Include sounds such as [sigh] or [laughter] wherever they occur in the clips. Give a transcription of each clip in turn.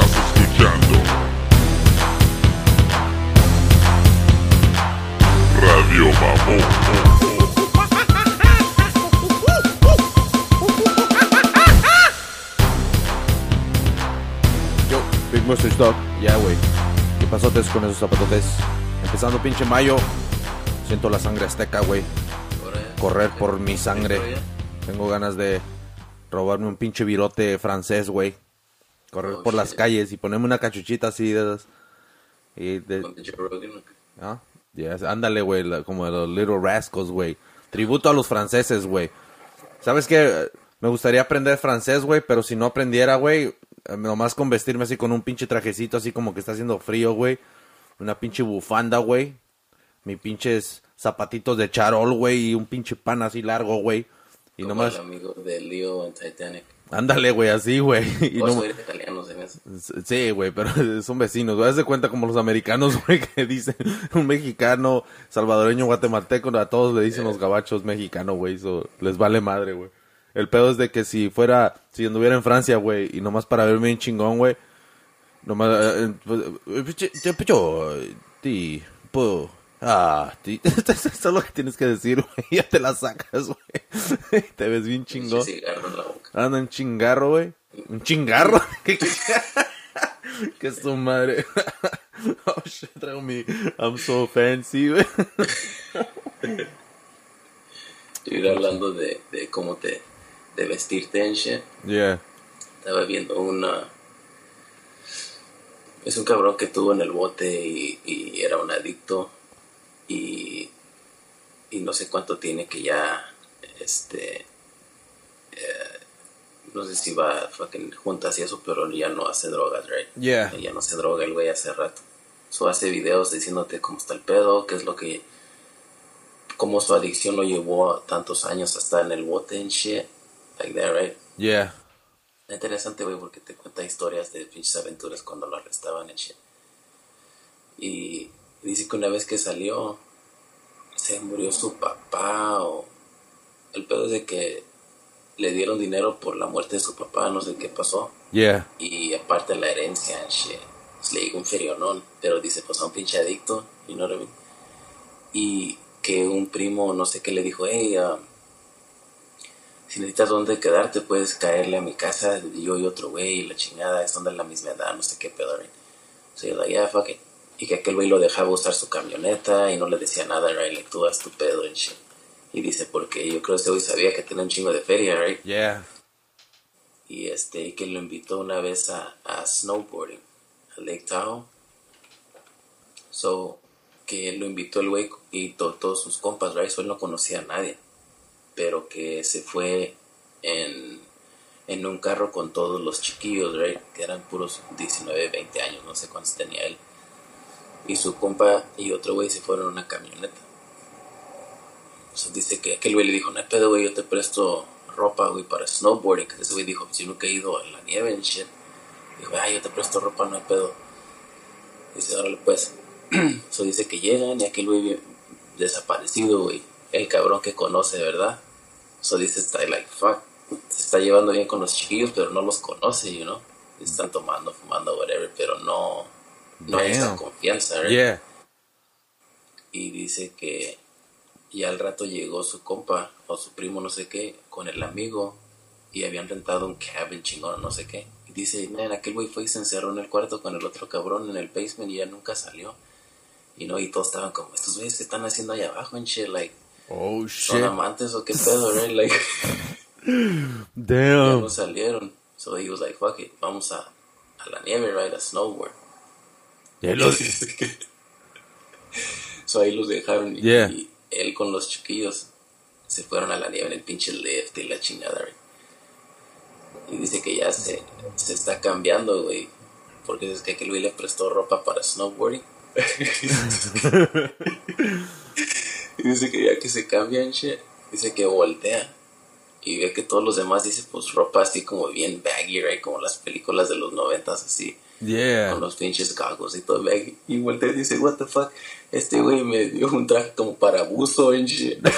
Estás escuchando Radio Big Mustache Dog. Ya, güey. ¿Qué pasotes con esos zapatotes? Empezando pinche mayo. Siento la sangre azteca, güey. Correr por mi sangre. Tengo ganas de robarme un pinche virote francés, güey. Correr Oh, por las shit. calles y ponerme una cachuchita así de esas. Y de. ¿Ah? Yes, ándale, güey, como de los Little Rascals, güey. Tributo a los franceses, güey. ¿Sabes qué? Me gustaría aprender francés, güey, pero si no aprendiera, güey, eh, nomás con vestirme así con un pinche trajecito así como que está haciendo frío, güey. Una pinche bufanda, güey. Mis pinches zapatitos de charol, güey, y un pinche pan así largo, güey. Y Como nomás, el amigo de Leo en Titanic. Ándale, güey, así, güey. [laughs] Y no, italianos en eso. Sí, güey, pero [laughs] son vecinos. güey. Haz de cuenta como los americanos, [laughs] güey, que dicen un mexicano, salvadoreño, guatemalteco, a todos le dicen los gabachos mexicano, güey. Eso les vale madre, güey. El pedo es de que si fuera, si anduviera en Francia, güey, y nomás para verme bien chingón, güey, nomás, eh, eh, pues, eh, te picho, eh, ti, po, ah. [laughs] Eso es lo que tienes que decir, güey. [laughs] Ya te la sacas, güey. [laughs] Te ves bien chingón. Anda un chingarro, güey. Un chingarro. ¿Qué, qué, qué es tu madre? oh shit, traigo mi. I'm so fancy, güey. Estuviera hablando de, de cómo te, de vestirte en shit. Yeah. Estaba viendo una. Es un cabrón que tuvo en el bote y, y era un adicto. Y, y no sé cuánto tiene que ya. Este. eh, no sé si va fucking juntas y eso, pero ya no hace drogas, right? Yeah. Ya no se droga el güey hace rato. So hace videos diciéndote cómo está el pedo, qué es lo que. cómo su adicción lo llevó tantos años hasta en el bote and shit. Like that, right? Yeah. Interesante, güey, porque te cuenta historias de pinches aventuras cuando lo arrestaban en shit. Y dice que una vez que salió, se murió su papá o... El pedo es de que le dieron dinero por la muerte de su papá, no sé qué pasó. Yeah. Y aparte la herencia en shit. Pues le digo un ferionón, pero dice, pues a un pinche adicto, I mean? Y que un primo, no sé qué, le dijo, hey, um, si necesitas dónde quedarte, puedes caerle a mi casa, yo y otro güey, y la chingada, es donde la misma edad, no sé qué pedo, right? So like, yeah, fuck it. Y que aquel güey lo dejaba usar su camioneta y no le decía nada, right? Tú haz tu pedo and shit. Y dice, porque yo creo que ese güey sabía que tenía un chingo de feria, right? Yeah. y este que lo invitó una vez a, a snowboarding a Lake Tahoe so que lo invitó el güey y to- todos sus compas right so él no conocía a nadie pero que se fue en en un carro con todos los chiquillos right que eran puros 19 20 años no sé cuántos tenía él y su compa y otro güey se fueron en una camioneta So, dice que aquel güey le dijo, no pedo, güey, yo te presto ropa, güey, para snowboarding. Ese güey dijo, pues yo nunca he ido a la nieve en shit. Dijo, ay, yo te presto ropa, no hay pedo. Dice, órale, pues. [clears throat] so, dice que llegan y aquel güey desaparecido, güey. El cabrón que conoce, ¿verdad? So, dice, está like, fuck. Se está llevando bien con los chiquillos, pero no los conoce, you know. Están tomando, fumando, whatever, pero no... No hay esa confianza, right? Yeah. y dice que ya al rato llegó su compa o su primo no sé qué con el amigo y habían rentado un cabin chingón no sé qué y dice man aquel güey fue y se encerró en el cuarto con el otro cabrón en el basement y ya nunca salió y no y todos estaban como estos güeyes que están haciendo allá abajo en shit like Oh son shit. amantes o qué pedo right like [laughs] ya Damn. no salieron so he was like fuck it vamos a, a la nieve right a snowboard Ya [laughs] lo- So ahí los dejaron y, Yeah. y él con los chiquillos se fueron a la nieve en el pinche lift y la chingada, güey. Y dice que ya se, se está cambiando, güey. Porque es que aquel güey le prestó ropa para snowboarding. [laughs] y dice que ya que se cambian, shit, dice que voltea. Y ve que todos los demás dice pues ropa así como bien baggy, right? Como las películas de los noventas así con Yeah. los pinches goggles y todo. Y voltea y dice, what the fuck, este güey me dio un traje como para buzo en shit. [laughs]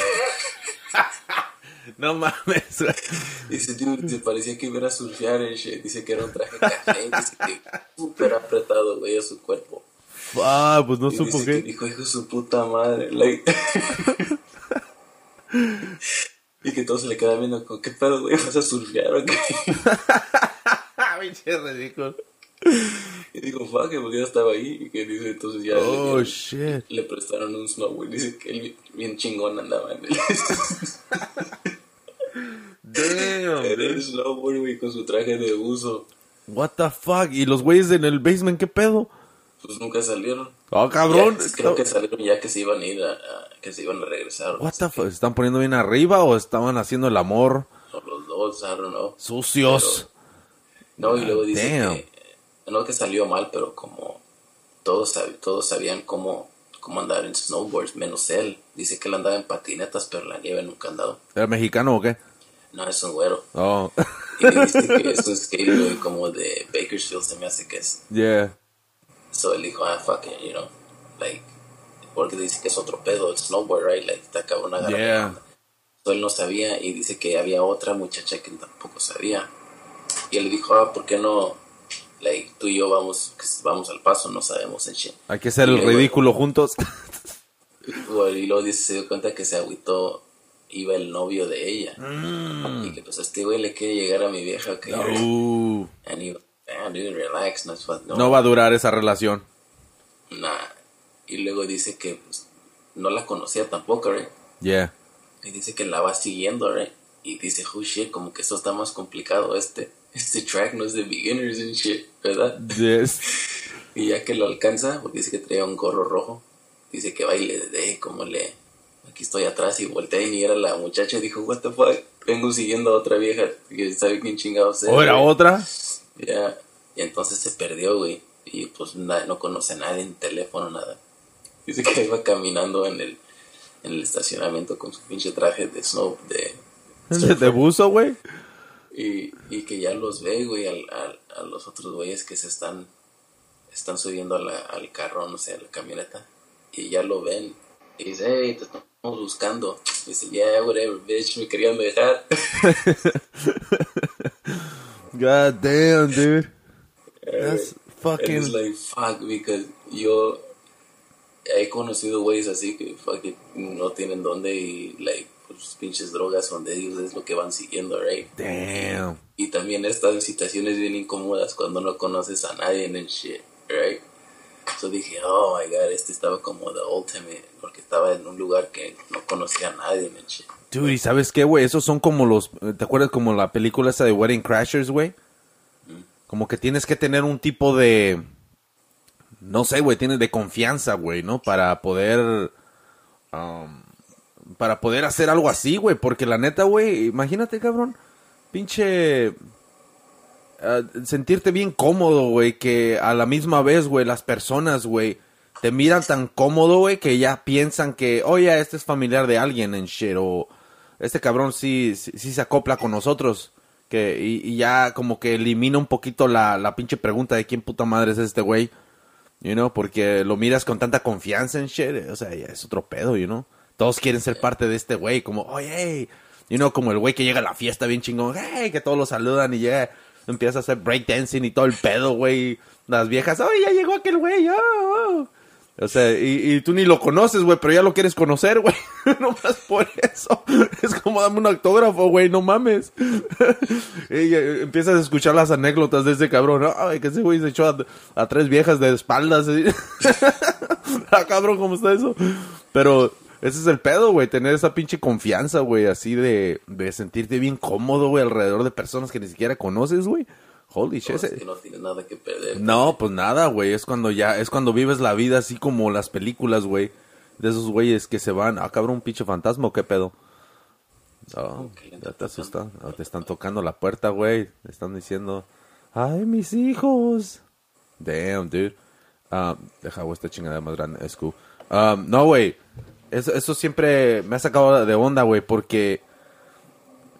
No mames. Dice, dude, se parecía que iba a surfear and shit. Dice que era un traje café. Dice que súper apretado, güey, a su cuerpo. Ah, pues no Y supo qué. dijo, hijo de su puta madre. Like... [laughs] y que todos se le quedan viendo, como, ¿qué pedo, güey? ¿Vas a surfear o qué? [laughs] Pinche ridículo. Y dijo, fuck, porque yo estaba ahí. Y que dice, entonces ya Oh, le, shit. le prestaron un snowboard. Dice que él bien- chingón andaba en el, [laughs] Damn, dude. el snowboard, güey, con su traje de uso. What the fuck? ¿Y los güeyes en el basement qué pedo? Pues nunca salieron. Oh, cabrón. Ya, creo que salieron ya que se iban a ir, a, a- que se iban a regresar. What the fuck? ¿Se están poniendo bien arriba o estaban haciendo el amor? O los dos, I don't know. Sucios. No, y luego dice no que salió mal, pero como todos, todos sabían cómo, cómo andar en snowboards, menos él. Dice que él andaba en patinetas, pero la nieve nunca andado. ¿Era mexicano o qué? No, es un güero. Oh, Y dice que es un skater como de Bakersfield, se me hace que es. yeah. So él dijo, ah, fuck it, you know, like, porque dice que es otro pedo, el snowboard, right? Like, está cabrón agarrar Yeah. la onda. So él no sabía y dice que había otra muchacha que tampoco sabía. Y él dijo, ah, ¿por qué no, like, tú y yo vamos, vamos al paso, no sabemos en shit. Hay que hacer el luego- ridículo [laughs] juntos. Bueno, y luego dice, se dio cuenta que se agüitó, iba el novio de ella. Mm. Y que pues a este güey le quiere llegar a mi vieja, que Uh, And he, damn, dude, relax, no, no, no va a durar esa relación. Nah. Y luego dice que pues, no la conocía tampoco, right? Yeah. Y dice que la va siguiendo, right? Y dice, oh shit, como que esto está más complicado. Este, este track no es de beginners and shit, ¿verdad? Yes. [laughs] Y ya que lo alcanza, porque dice que traía un gorro rojo, dice que baile de como le. Aquí estoy atrás y voltea y ni era la muchacha. y Dijo, what the fuck, vengo siguiendo a otra vieja que sabe quién chingados es. ¿O era otra? Ya, y entonces se perdió, güey. Y pues na- no conoce a nadie en teléfono, nada. Dice que iba caminando en el, en el estacionamiento con su pinche traje de snow. ¿De, [laughs] de buzo, güey? Y, y que ya los ve, güey, al, al- a los otros güeyes que se están, están subiendo a la- al carro, no sé, a la camioneta. Y ya lo ven. Y dice, hey, te estamos buscando. dice, yeah, whatever, bitch, me querían dejar. [laughs] God damn, dude. That's fucking. it's like, fuck, because yo he conocido güeyes así que fucking no tienen dónde y, like, pues pinches drogas donde ellos es lo que van siguiendo, right? Damn. Y también estas situaciones bien incómodas cuando no conoces a nadie en el shit, right? So dije, oh my god, este estaba como the ultimate, porque estaba en un lugar que no conocía a nadie shit. Dude, ¿y sabes qué, güey? Esos son como los... ¿Te acuerdas como la película esa de Wedding Crashers, güey? Como que tienes que tener un tipo de... No sé, güey, tienes de confianza, güey, ¿no? Para poder... um, para poder hacer algo así, güey. Porque la neta, güey, imagínate, cabrón. Pinche... ah, sentirte bien cómodo, güey, que a la misma vez, güey, las personas, güey, te miran tan cómodo, güey, que ya piensan que, oye, este es familiar de alguien en shit, o este cabrón sí, sí, sí se acopla con nosotros, que, y, y ya como que elimina un poquito la, la pinche pregunta de quién puta madre es este güey, you know, porque lo miras con tanta confianza en shit, o sea, ya es otro pedo, you know, todos quieren ser parte de este güey, como, oye, hey", you know, como el güey que llega a la fiesta bien chingón, hey, que todos lo saludan y llega, empieza a hacer breakdancing y todo el pedo, güey, las viejas, oye, ya llegó aquel güey, oh, oh". O sea, y, y tú ni lo conoces, güey, pero ya lo quieres conocer, güey. [laughs] Nomás por eso. Es como dame un autógrafo, güey, no mames. [laughs] y eh, empiezas a escuchar las anécdotas de ese cabrón. Ay, que ese güey se echó a, a tres viejas de espaldas. [laughs] ah, cabrón, ¿cómo está eso? Pero ese es el pedo, güey, tener esa pinche confianza, güey, así de, de sentirte bien cómodo, güey, alrededor de personas que ni siquiera conoces, güey. Holy shit. Que no tienes nada que perder. no, pues nada, güey. Es cuando ya, es cuando vives la vida así como las películas, güey. De esos güeyes que se van. Ah, cabrón, un pinche fantasma o qué pedo. Oh, ya te asustan. Te están tocando la puerta, güey. Te están diciendo, ay, mis hijos. Damn, dude. Ah, deja, güey, esta chingada más grande. Ah, no, güey. Eso, eso siempre me ha sacado de onda, güey, porque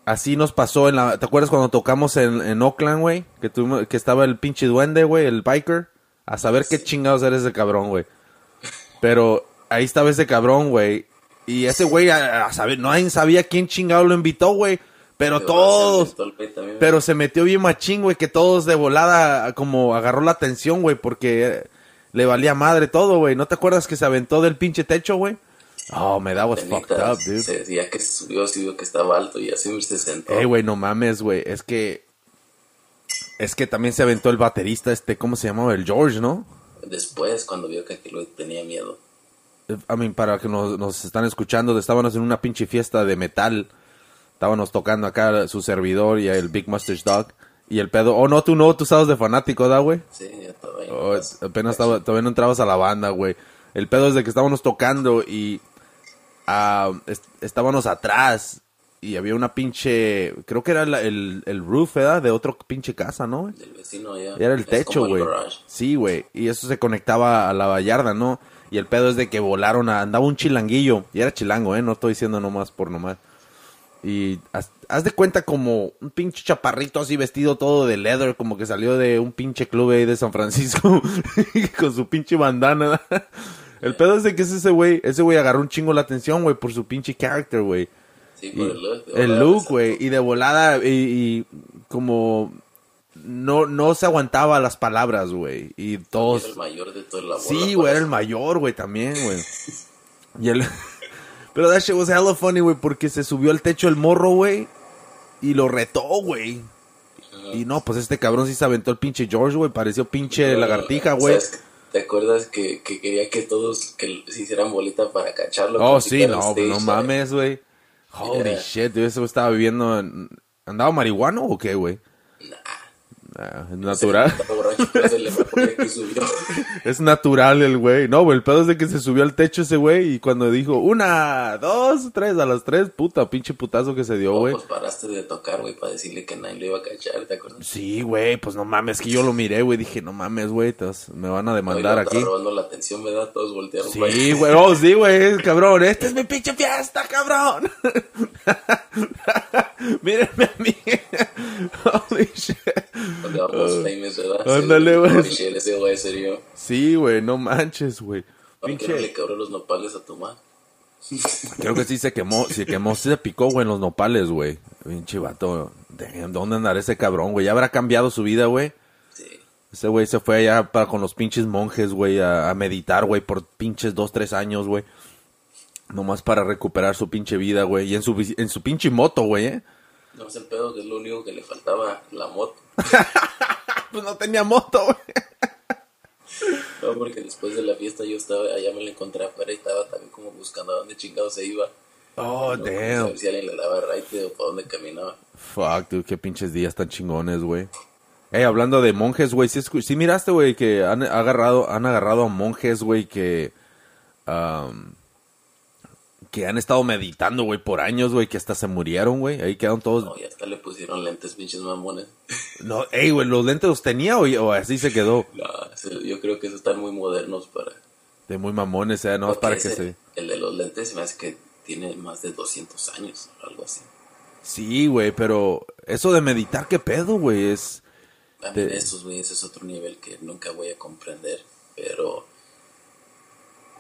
así nos pasó en la... ¿Te acuerdas cuando tocamos en, en Oakland, güey? Que, tuvimos- que estaba el pinche duende, güey, el biker. A saber qué chingados era ese cabrón, güey. Pero ahí estaba ese cabrón, güey. Y ese güey, a, a saber, nadie sabía quién chingado lo invitó, güey. Pero todos, se también, pero se metió bien machín, güey, que todos de volada como agarró la atención, güey, porque le valía madre todo, güey. ¿No te acuerdas que se aventó del pinche techo, güey? Oh, me that was fucked up, dude. se decía que subió, se vio que estaba alto y así se sentó. Ey, güey, no mames, güey. Es que. Es que también se aventó el baterista, este, ¿cómo se llamaba? El George, ¿no? Después, cuando vio que aquel tenía miedo. I mean, para que nos, nos están escuchando, estábamos en una pinche fiesta de metal. Estábamos tocando acá su servidor y el Big Mustache Dog. Y el pedo. Oh, no, tú no, tú estabas de fanático, ¿da, güey? Sí, ya estaba ahí. Oh, apenas estaba, todavía no entrabas a la banda, güey. El pedo es de que estábamos tocando y est- estábamos atrás y había una pinche, creo que era la- el, el roof, ¿verdad? De otro pinche casa, ¿no? Del vecino ya. Era el Es techo, güey. Sí, güey. Y eso se conectaba a la vallarda, ¿no? Y el pedo es de que volaron, a, andaba un chilanguillo. Y era chilango, ¿eh? No estoy diciendo nomás por nomás. Y haz, haz de cuenta como un pinche chaparrito así vestido todo de leather, como que salió de un pinche club ahí de San Francisco. [laughs] con su pinche bandana. El pedo es de que es ese güey. Ese güey agarró un chingo la atención, güey, por su pinche character, güey. Sí, por el look. el look, güey. Y de volada, y, y como no, no se aguantaba las palabras, güey. Y todos. Era el mayor de toda la bola. Sí, güey, era el mayor, güey, también, güey. Y el. [laughs] Pero that shit was hella funny, güey, porque se subió al techo el morro, güey. Y lo retó, güey. Y no, pues este cabrón sí se aventó el pinche George, güey. Pareció pinche lagartija, güey. ¿Te acuerdas que, que quería que todos que se hicieran bolita para cacharlo? Oh, sí, fuera no, stage, no mames, güey. Holy Yeah. shit, ese güey estaba viviendo en... ¿Andaba marihuano o qué, güey? Nah. Nah, es natural. [laughs] Es natural el güey. No, güey, el pedo es de que se subió al techo ese güey y cuando dijo una, dos, tres, a las tres, puta, pinche putazo que se dio, No, güey. pues paraste de tocar, güey, para decirle que nadie lo iba a cachar, ¿te acuerdas? Sí, güey, pues no mames, que yo lo miré, güey, dije, no mames, güey, me van a No, demandar lo aquí. robando la atención, ¿verdad? Todos voltearon. Sí, güey, oh, sí, güey, cabrón, esta es mi pinche fiesta, cabrón. [laughs] Mírenme a mí. [laughs] Holy shit. Vamos famous, ¿verdad? Ándale, güey. ese. Sí, güey, no manches, güey. ¿Por qué no le Pinche, quebró los nopales a tu mamá? creo que sí se quemó, se quemó, sí se picó, güey, en los nopales, güey. Pinche vato, damn, ¿dónde andará ese cabrón, güey? Ya habrá cambiado su vida, güey. Sí. Ese güey se fue allá para con los pinches monjes, güey, a, a meditar, güey, por pinches dos, tres años, güey. Nomás para recuperar su pinche vida, güey. Y en su, en su pinche moto, güey, ¿eh? No es el pedo que es lo único que le faltaba, la moto. [laughs] Pues no tenía moto, güey. No, porque después de la fiesta yo estaba, allá me lo encontré afuera y estaba también como buscando a dónde chingado se iba. Oh, No, damn. si alguien le daba right o para dónde caminaba. Fuck, dude, qué pinches días tan chingones, güey. Ey, hablando de monjes, güey, ¿sí, sí miraste, güey, que han agarrado, han agarrado a monjes, güey, que... am, que han estado meditando, güey, por años, güey, que hasta se murieron, güey. Ahí quedaron todos... No, y hasta le pusieron lentes pinches mamones. [laughs] No, ey, güey, ¿los lentes los tenía o, o así se quedó? No, yo creo que esos están muy modernos para... De muy mamones, eh, no es para que se... El de los lentes me hace que tiene más de 200 años, algo así. Sí, güey, pero eso de meditar, ¿qué pedo, güey? Es... A mí De- esos, güey, ese es otro nivel que nunca voy a comprender, pero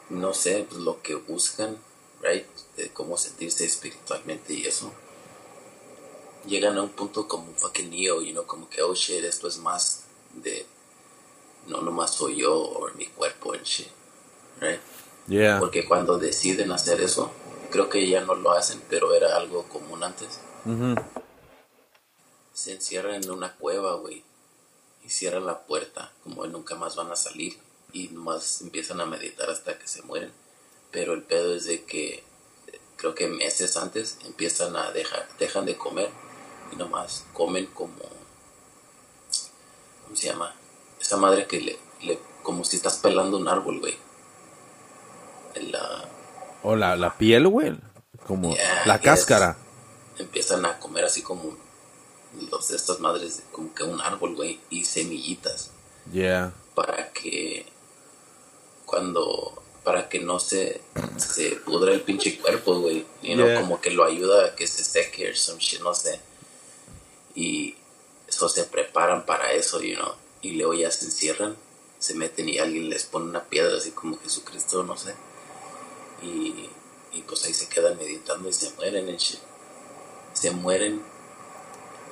no sé, pues lo que buscan, right, de cómo sentirse espiritualmente y eso. Llegan a un punto como fucking Neo, you know, como que, oh shit, esto es más de, no nomás soy yo o mi cuerpo and shit, right? Yeah. Porque cuando deciden hacer eso, creo que ya no lo hacen, pero era algo común antes. Ujú. Se encierran en una cueva, güey. Y cierran la puerta, como nunca más van a salir. Y nomás empiezan a meditar hasta que se mueren. Pero el pedo es de que eh, creo que meses antes empiezan a dejar, dejan de comer y nomás comen como, ¿cómo se llama? Esa madre que le, le como si estás pelando un árbol, güey. La, O la, la piel, güey. Como Yeah, la cáscara. empiezan a comer así como los de estas madres, como que un árbol, güey, y semillitas Yeah. para que cuando para que no se se pudra el pinche cuerpo, güey, y no Yeah. como que lo ayuda a que se seque or some shit, no sé. Y eso se preparan para eso, you know, y luego ya se encierran, se meten y alguien les pone una piedra así como Jesucristo, no sé. Y y pues ahí se quedan meditando y se mueren en shit. Se mueren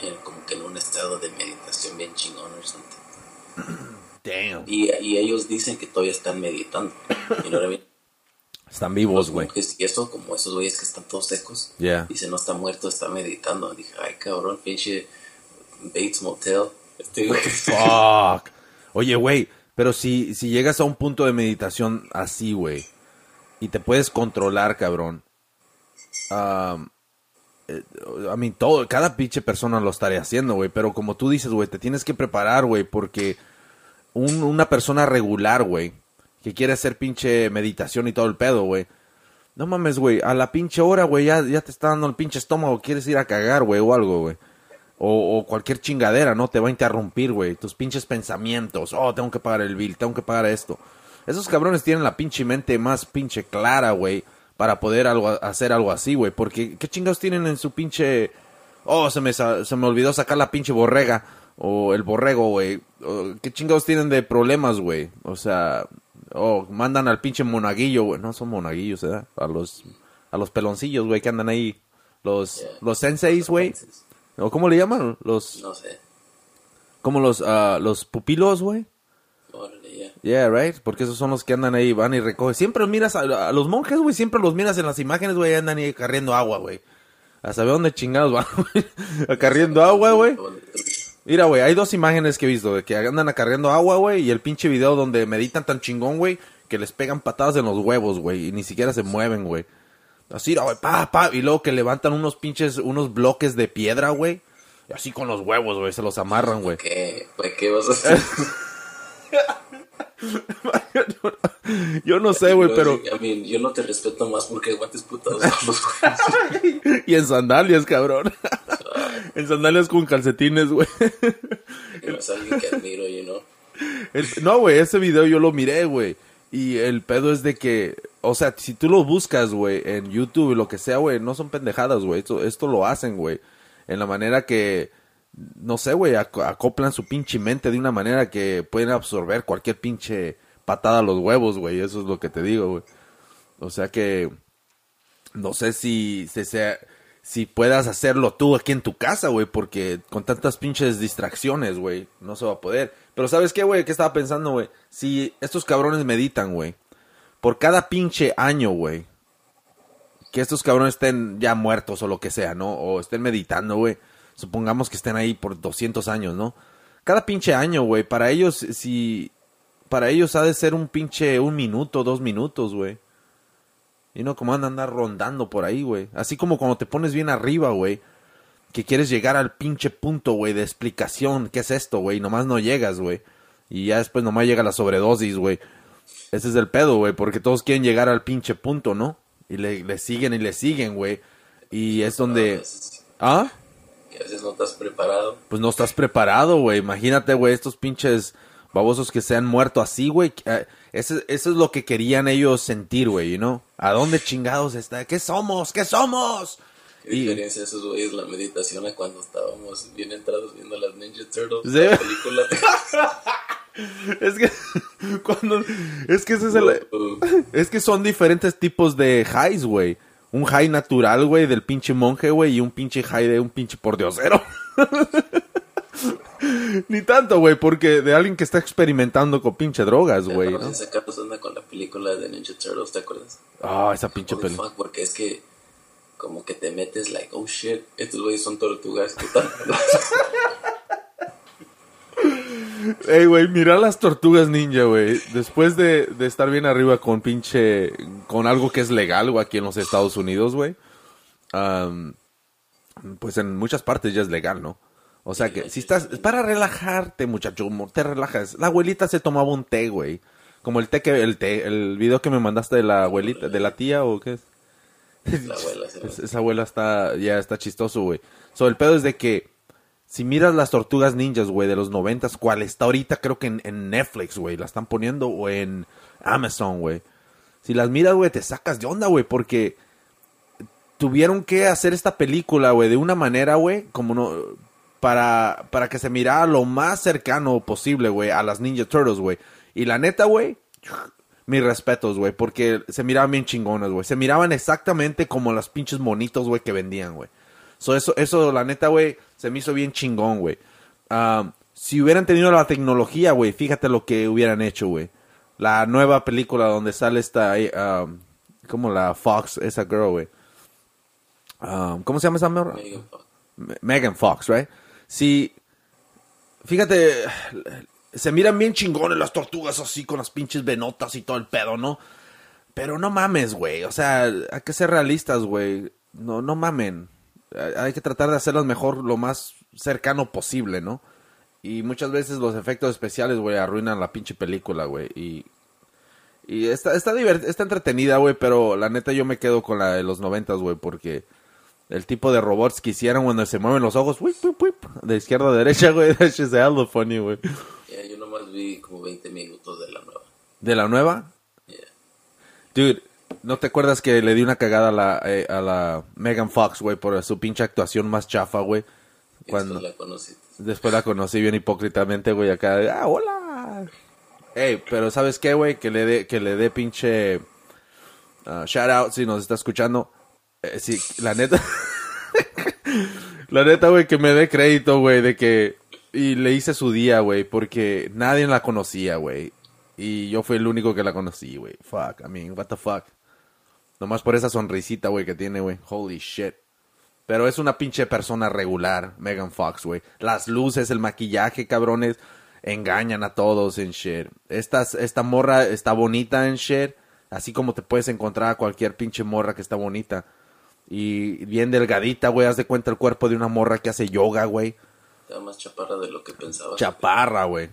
en, como que en un estado de meditación bien chingón or something. [clears throat] Damn. Y, y ellos dicen que todavía están meditando. Y no Están vivos, güey. Y eso, como esos güeyes que están todos secos. Yeah. Dice, no está muerto, está meditando. Dije, ay, cabrón, pinche Bates Motel. Este güey. Fuck. Oye, güey, pero si, si llegas a un punto de meditación así, güey, y te puedes controlar, cabrón. um, eh, I mean, todo, cada pinche persona lo estaría haciendo, güey, pero como tú dices, güey, te tienes que preparar, güey, porque un- una persona regular, güey, que quiere hacer pinche meditación y todo el pedo, güey. No mames, güey, a la pinche hora, güey, ya, ya te está dando el pinche estómago, quieres ir a cagar, güey, o algo, güey. O, o cualquier chingadera, ¿no? Te va a interrumpir, güey. Tus pinches pensamientos. Oh, tengo que pagar el bill, tengo que pagar esto. Esos cabrones tienen la pinche mente más pinche clara, güey. Para poder algo, hacer algo así, güey. Porque, ¿qué chingados tienen en su pinche... Oh, se me, se me olvidó sacar la pinche borrega. O el borrego, güey. ¿Qué chingados tienen de problemas, güey? O sea... Oh, mandan al pinche monaguillo, güey. No son monaguillos, ¿eh? A los, a los peloncillos, güey, que andan ahí. Los, Yeah. los senseis, güey. ¿O cómo le llaman? Los, No sé. como los, ah, los pupilos, güey. Yeah, right. Porque esos son los que andan ahí, van y recogen. Siempre miras a, a los monjes, güey. Siempre los miras en las imágenes, güey. Andan ahí carriendo agua, güey. A saber dónde chingados van, [laughs] güey. Acarriendo agua, güey. Mira, güey, hay dos imágenes que he visto de que andan acarreando agua, güey, y el pinche video donde meditan tan chingón, güey, que les pegan patadas en los huevos, güey, y ni siquiera se mueven, güey. Así, güey, pa, pa, y luego que levantan unos pinches, unos bloques de piedra, güey, y así con los huevos, güey, se los amarran, güey. ¿Qué? Pues, ¿Qué vas a hacer? [laughs] Yo no sé, güey, pero... I mean, yo no te respeto más porque aguantes putados con los [laughs] güeyes. Y en sandalias, cabrón. En sandalias con calcetines, güey. [laughs] Es alguien que admiro, you know. El- no, güey, ese video yo lo miré, güey. Y el pedo es de que, o sea, si tú lo buscas, güey, en YouTube, lo que sea, güey, no son pendejadas, güey. Esto, esto lo hacen, güey. En la manera que, no sé, güey, ac- acoplan su pinche mente de una manera que pueden absorber cualquier pinche patada a los huevos, güey. Eso es lo que te digo, güey. O sea que, no sé si, si, sea- si puedas hacerlo tú aquí en tu casa, güey, porque con tantas pinches distracciones, güey, no se va a poder. Pero ¿sabes qué, güey? ¿Qué estaba pensando, güey? Si estos cabrones meditan, güey, por cada pinche año, güey, que estos cabrones estén ya muertos o lo que sea, ¿no? O estén meditando, güey. Supongamos que estén ahí por 200 años, ¿no? Cada pinche año, güey, para ellos, si... Para ellos ha de ser un pinche un minuto, dos minutos, güey. Y no como andan andar rondando por ahí, güey. Así como cuando te pones bien arriba, güey. Que quieres llegar al pinche punto, güey, de explicación. ¿Qué es esto, güey? Nomás no llegas, güey. Y ya después nomás llega la sobredosis, güey. Ese es el pedo, güey. Porque todos quieren llegar al pinche punto, ¿no? Y le, le siguen y le siguen, güey. Y es A donde... ¿Ah? que a veces no estás preparado. Pues no estás preparado, güey. Imagínate, güey, estos pinches babosos que se han muerto así, güey. Eh, Eso, eso es lo que querían ellos sentir, güey, ¿no? ¿A dónde chingados está? ¿Qué somos? ¿Qué somos? ¿Qué Y- diferencia esos güeyes la meditación a cuando estábamos bien entrados viendo las Ninja Turtles? Sí. La película. [laughs] Es que [laughs] cuando es que ese es el [laughs] es que son diferentes tipos de highs, güey. Un high natural, güey, del pinche monje, güey, y un pinche high de un pinche pordiosero. [laughs] Ni tanto, güey, porque de alguien que está experimentando con pinche drogas, güey, ¿no? onda con la película de Ninja Turtles, ¿te acuerdas? Ah, esa pinche fuck, porque es que como que te metes like, oh shit, estos güeyes son tortugas. ¿qué tal? [laughs] Ey, güey, mira las tortugas ninja, güey. Después de, de estar bien arriba con pinche. con algo que es legal, güey, aquí en los Estados Unidos, güey. pues en muchas partes ya es legal, ¿no? O sea que si estás. Es para relajarte, muchacho, te relajas. La abuelita se tomaba un té, güey. Como el té que. El té, el video que me mandaste de la abuelita, de la tía o qué es. La [laughs] abuela Es- esa abuela está, ya está chistoso, güey. So, el pedo es de que, si miras las tortugas ninjas, güey, de los noventas, cuál está ahorita, creo que en, en Netflix, güey, la están poniendo, o en Amazon, güey. Si las miras, güey, te sacas de onda, güey, porque tuvieron que hacer esta película, güey, de una manera, güey, como no, para, para que se mirara lo más cercano posible, güey, a las Ninja Turtles, güey. Y la neta, güey, mis respetos, güey, porque se miraban bien chingonas, güey. Se miraban exactamente como los pinches monitos, güey, que vendían, güey. So, eso, eso, la neta, güey, se me hizo bien chingón, güey. Um, si hubieran tenido la tecnología, güey, fíjate lo que hubieran hecho, güey. La nueva película donde sale esta, eh, um, como la Fox, esa girl, güey. Um, ¿Cómo se llama esa? Megan Fox. Me- Megan Fox, right? Sí, fíjate, se miran bien chingones las tortugas así con las pinches venotas y todo el pedo, ¿no? Pero no mames, güey. O sea, hay que ser realistas, güey. No, no mamen. Hay- que tratar de hacerlas mejor lo más cercano posible, ¿no? Y muchas veces los efectos especiales, güey, arruinan la pinche película, güey. Y, y está, está, está entretenida, güey, pero la neta yo me quedo con la de los noventas, güey, porque el tipo de robots que hicieron cuando se mueven los ojos, whip, whip, whip, de izquierda a derecha, güey, [laughs] that shit's hella funny, güey. Ya, yo nomás vi como 20 minutos de la nueva. ¿De la nueva? Yeah. Dude, ¿no te acuerdas que le di una cagada a la, eh, a la Megan Fox, güey, por su pinche actuación más chafa, güey? Cuando después la conocí. después la conocí bien hipócritamente, güey, acá, ah, hola. Ey, pero ¿sabes qué, güey? Que le dé, que le dé pinche ah, shout out si nos está escuchando. Eh, sí, la neta. [laughs] la neta, güey, que me dé crédito, güey, de que... Y le hice su día, güey, porque nadie la conocía, güey. Y yo fui el único que la conocí, güey. Fuck, I mean, what the fuck. Nomás por esa sonrisita, güey, que tiene, güey. Holy shit. Pero es una pinche persona regular, Megan Fox, güey. Las luces, el maquillaje, cabrones, engañan a todos en shit. Esta, esta morra está bonita en shit, así como te puedes encontrar a cualquier pinche morra que está bonita. Y bien delgadita, güey, haz de cuenta el cuerpo de una morra que hace yoga, güey. Estaba más chaparra de lo que pensaba. Chaparra, güey.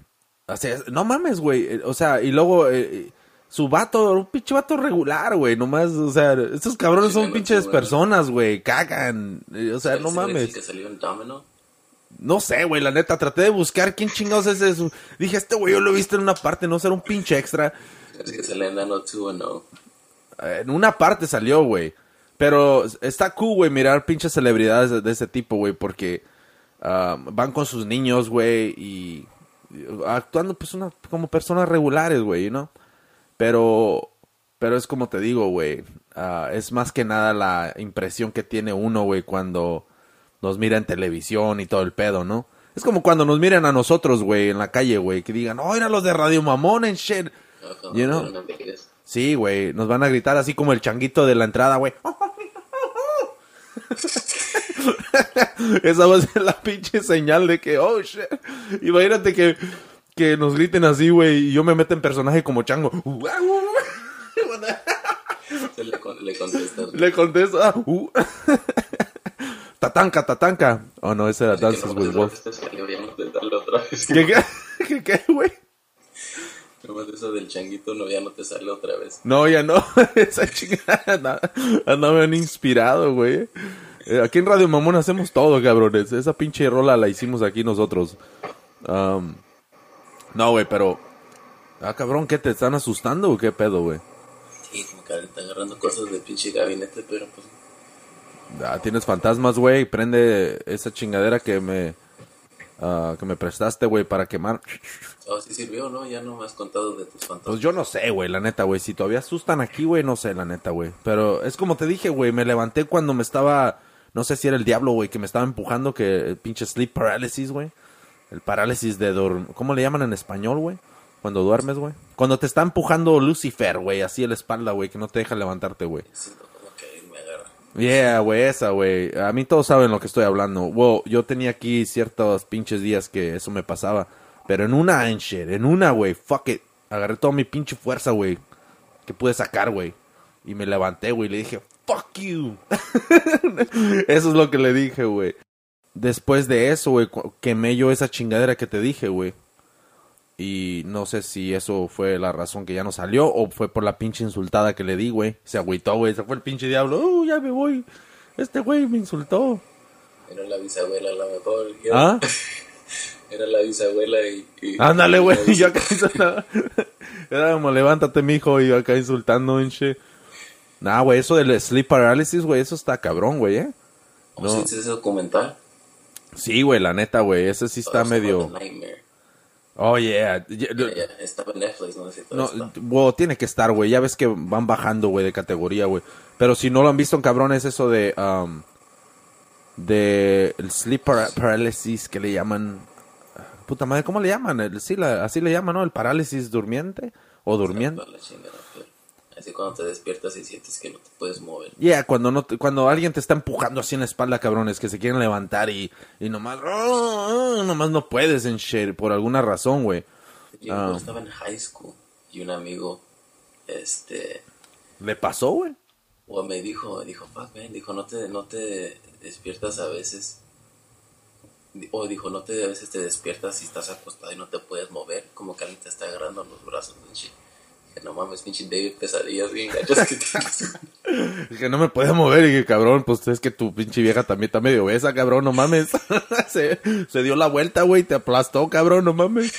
O sea, no mames, güey. Eh, O sea, y luego eh, eh, su vato, un pinche vato regular, güey. Nomás, o sea, estos cabrones son pinches personas, güey. Cagan. O sea, no ¿Ese era el mames. que salió en Domino? No sé, güey, la neta, traté de buscar quién chingados es eso. Dije, este güey yo lo he visto en una parte, no será un pinche extra. Es que sale en Nano 2 and no. Eh, En una parte salió, güey. Pero está cool, güey, mirar pinches celebridades de, de ese tipo, güey, porque ah, van con sus niños, güey, y, y actuando pues una, como personas regulares, güey, ¿no? Pero, pero es como te digo, güey, ah, es más que nada la impresión que tiene uno, güey, cuando nos mira en televisión y todo el pedo, ¿no? Es como cuando nos miran a nosotros, güey, en la calle, güey, que digan, oh, eran los de Radio Mamón en shit. You know? Sí, güey, nos van a gritar así como el changuito de la entrada, güey. [laughs] Esa va a ser la pinche señal de que, oh, shit. Imagínate que, que nos griten así, güey, y yo me meto en personaje como chango. Le, con- le contestas. Le contesto, ah, uh. tatanca, tatanca. Oh, no, ese era Dances with Wolves. vez te salió, ya no te sale otra vez. ¿Qué, qué, qué, qué, güey? Nomás eso del changuito no, ya no te sale otra vez. No, ya no. [laughs] Esa chingada [laughs] anda- andaban inspirado, güey. Eh, Aquí en Radio Mamón hacemos todo, cabrones. Esa pinche rola la hicimos aquí nosotros. No, güey, pero... Ah, cabrón, ¿qué te están asustando o qué pedo, güey? Sí, como que ahorita agarrando cosas del pinche gabinete, pero pues. Ah, tienes fantasmas, güey. Prende esa chingadera que me... ah, que me prestaste, güey, para quemar. Oh, sí sirvió, ¿no? Ya no me has contado de tus fantasmas. Pues yo no sé, güey, la neta, güey. Si todavía asustan aquí, güey, no sé, la neta, güey. Pero es como te dije, güey, me levanté cuando me estaba... No sé si era el diablo, güey, que me estaba empujando, que el pinche sleep paralysis, güey. El parálisis de dormir. ¿Cómo le llaman en español, güey? Cuando duermes, güey. Cuando te está empujando Lucifer, güey, así en la espalda, güey, que no te deja levantarte, güey. Siento como que me agarra. Yeah, güey, esa, güey. A mí todos saben lo que estoy hablando. Wow, yo tenía aquí ciertos pinches días que eso me pasaba. Pero en una, en en una, güey, fuck it. Agarré toda mi pinche fuerza, güey, que pude sacar, güey. Y me levanté, güey, y le dije, fuck you. [laughs] eso es lo que le dije, güey. Después de eso, güey, quemé yo esa chingadera que te dije, güey. Y no sé si eso fue la razón que ya no salió o fue por la pinche insultada que le di, güey. Se agüitó, güey. Se fue el pinche diablo. Uh, ya me voy. Este güey me insultó. Era la bisabuela, a lo mejor. Yo- ¿Ah? [laughs] Era la bisabuela y. y- Ándale, güey. [laughs] Y yo acá. Era como, levántate, mijo. Y yo acá insultando, en shit. Nah, güey, eso del sleep paralysis, güey, eso está cabrón, güey, ¿eh? ¿Cómo no. dice ese documental? Sí, güey, la neta, güey. Ese sí está Oh, llama medio... Nightmare. Oh, yeah. Ya, ya, estaba en Netflix, no sé si No, está. bueno, tiene que estar, güey. Ya ves que van bajando, güey, de categoría, güey. Pero si no lo han visto, cabrón, es eso de... um, de el sleep para- paralysis que le llaman... Puta madre, ¿cómo le llaman? El- sí, la- así le llaman, ¿no? El parálisis durmiente o durmiente. Para la chingada, pero Así cuando te despiertas y sientes que no te puedes mover. Yeah, cuando no te- cuando alguien te está empujando así en la espalda, cabrones, que se quieren levantar y, y nomás, "Ah, ah", nomás no puedes en shit, por alguna razón, güey. Yo cuando estaba en high school y un amigo, este, ¿Le pasó, güey? o me dijo, dijo, fuck man, dijo, no te, no te despiertas a veces. O dijo, no te, a veces te despiertas y estás acostado y no te puedes mover, como que alguien te está agarrando en los brazos, pinche. Dije, no mames, pinche David, pesadillas bien gachas que [laughs] tienes. No me podía mover y que cabrón, pues es que tu pinche vieja también está medio obesa, cabrón, no mames. [laughs] se, se dio la vuelta, güey, te aplastó, cabrón, no mames.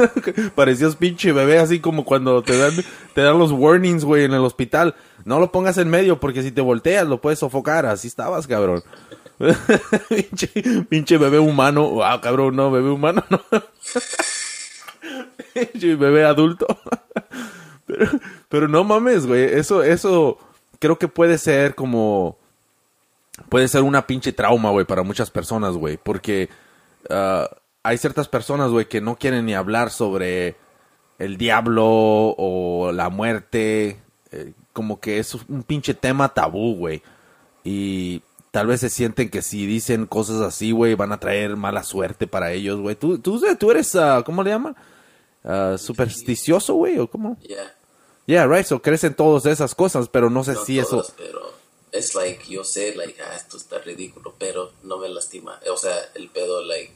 [laughs] Parecías pinche bebé, así como cuando te dan, te dan los warnings, güey, en el hospital. No lo pongas en medio porque si te volteas lo puedes sofocar, así estabas, cabrón. pinche, pinche bebé humano, wow, cabrón, no, bebé humano, no. pinche bebé adulto. Pero, pero no mames, güey. Eso, eso creo que puede ser como. Puede ser una pinche trauma, güey, para muchas personas, güey. Porque ah, hay ciertas personas, güey, que no quieren ni hablar sobre el diablo o la muerte. eh, como que es un pinche tema tabú, güey. Y tal vez se sienten que si dicen cosas así, güey, van a traer mala suerte para ellos, güey. ¿Tú, tú, tú eres, ah, ¿cómo le llaman? Ah, supersticioso, güey, o cómo? Yeah, right, so crecen todas esas cosas, pero no sé no si eso... todas, pero es like, yo sé, like, ah, esto está ridículo, pero no me lastima. O sea, el pedo, like,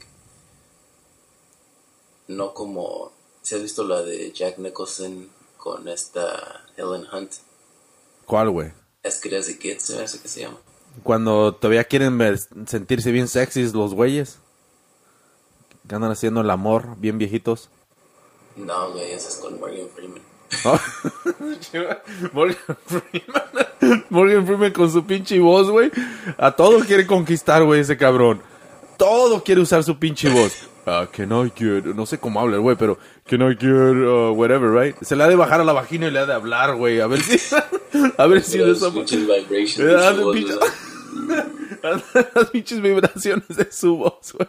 no como, si has visto la de Jack Nicholson con esta Helen Hunt, ¿Cuál, güey? As Good as It Gets, se me hace que se llama. Cuando todavía quieren ver- sentirse bien sexys los güeyes. Que andan haciendo el amor, bien viejitos. No, güey, esa es con Morgan Freeman. Oh. [laughs] Morgan Freeman. [laughs] Morgan Freeman con su pinche voz, güey. A todo quiere conquistar, güey, ese cabrón. Todo quiere usar su pinche voz. [laughs] Ah, can I get... No sé cómo habla el güey, pero... Can I get... uh, whatever, right? Se le ha de bajar a la vagina y le ha de hablar, güey. A ver si... a ver si de esa... Eh. Las pinches vibraciones de su voz, güey.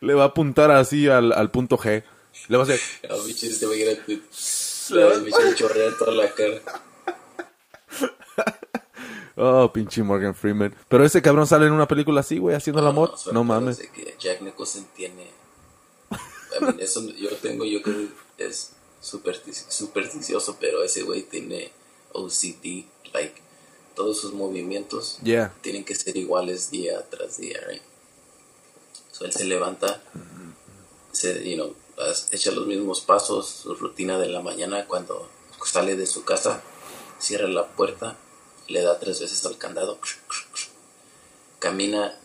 Le va a apuntar así al, al punto G. Le va a hacer... Chorrear toda la cara. [laughs] Oh, pinche Morgan Freeman. Pero ese cabrón sale en una película así, güey, haciendo el amor. suerte No mames. que Jack Nicholson tiene. I mean, eso yo tengo, yo creo que es superstic- supersticioso, pero ese güey tiene OCD, like, todos sus movimientos Yeah. tienen que ser iguales día tras día, right? So él se levanta, se, you know, echa los mismos pasos, su rutina de la mañana cuando sale de su casa, cierra la puerta, le da tres veces al candado, camina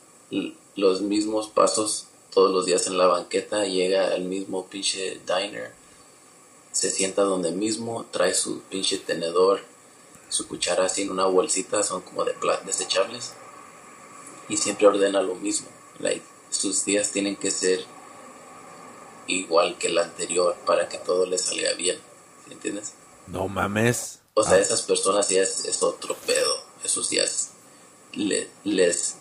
los mismos pasos todos los días en la banqueta, llega al mismo pinche diner, se sienta donde mismo, trae su pinche tenedor, su cuchara así en una bolsita, son como de desechables, y siempre ordena lo mismo. Like, sus días tienen que ser igual que el anterior para que todo le salga bien, ¿sí ¿entiendes? No mames. O sea, Ah, esas personas ya es, es otro pedo. Esos días le- les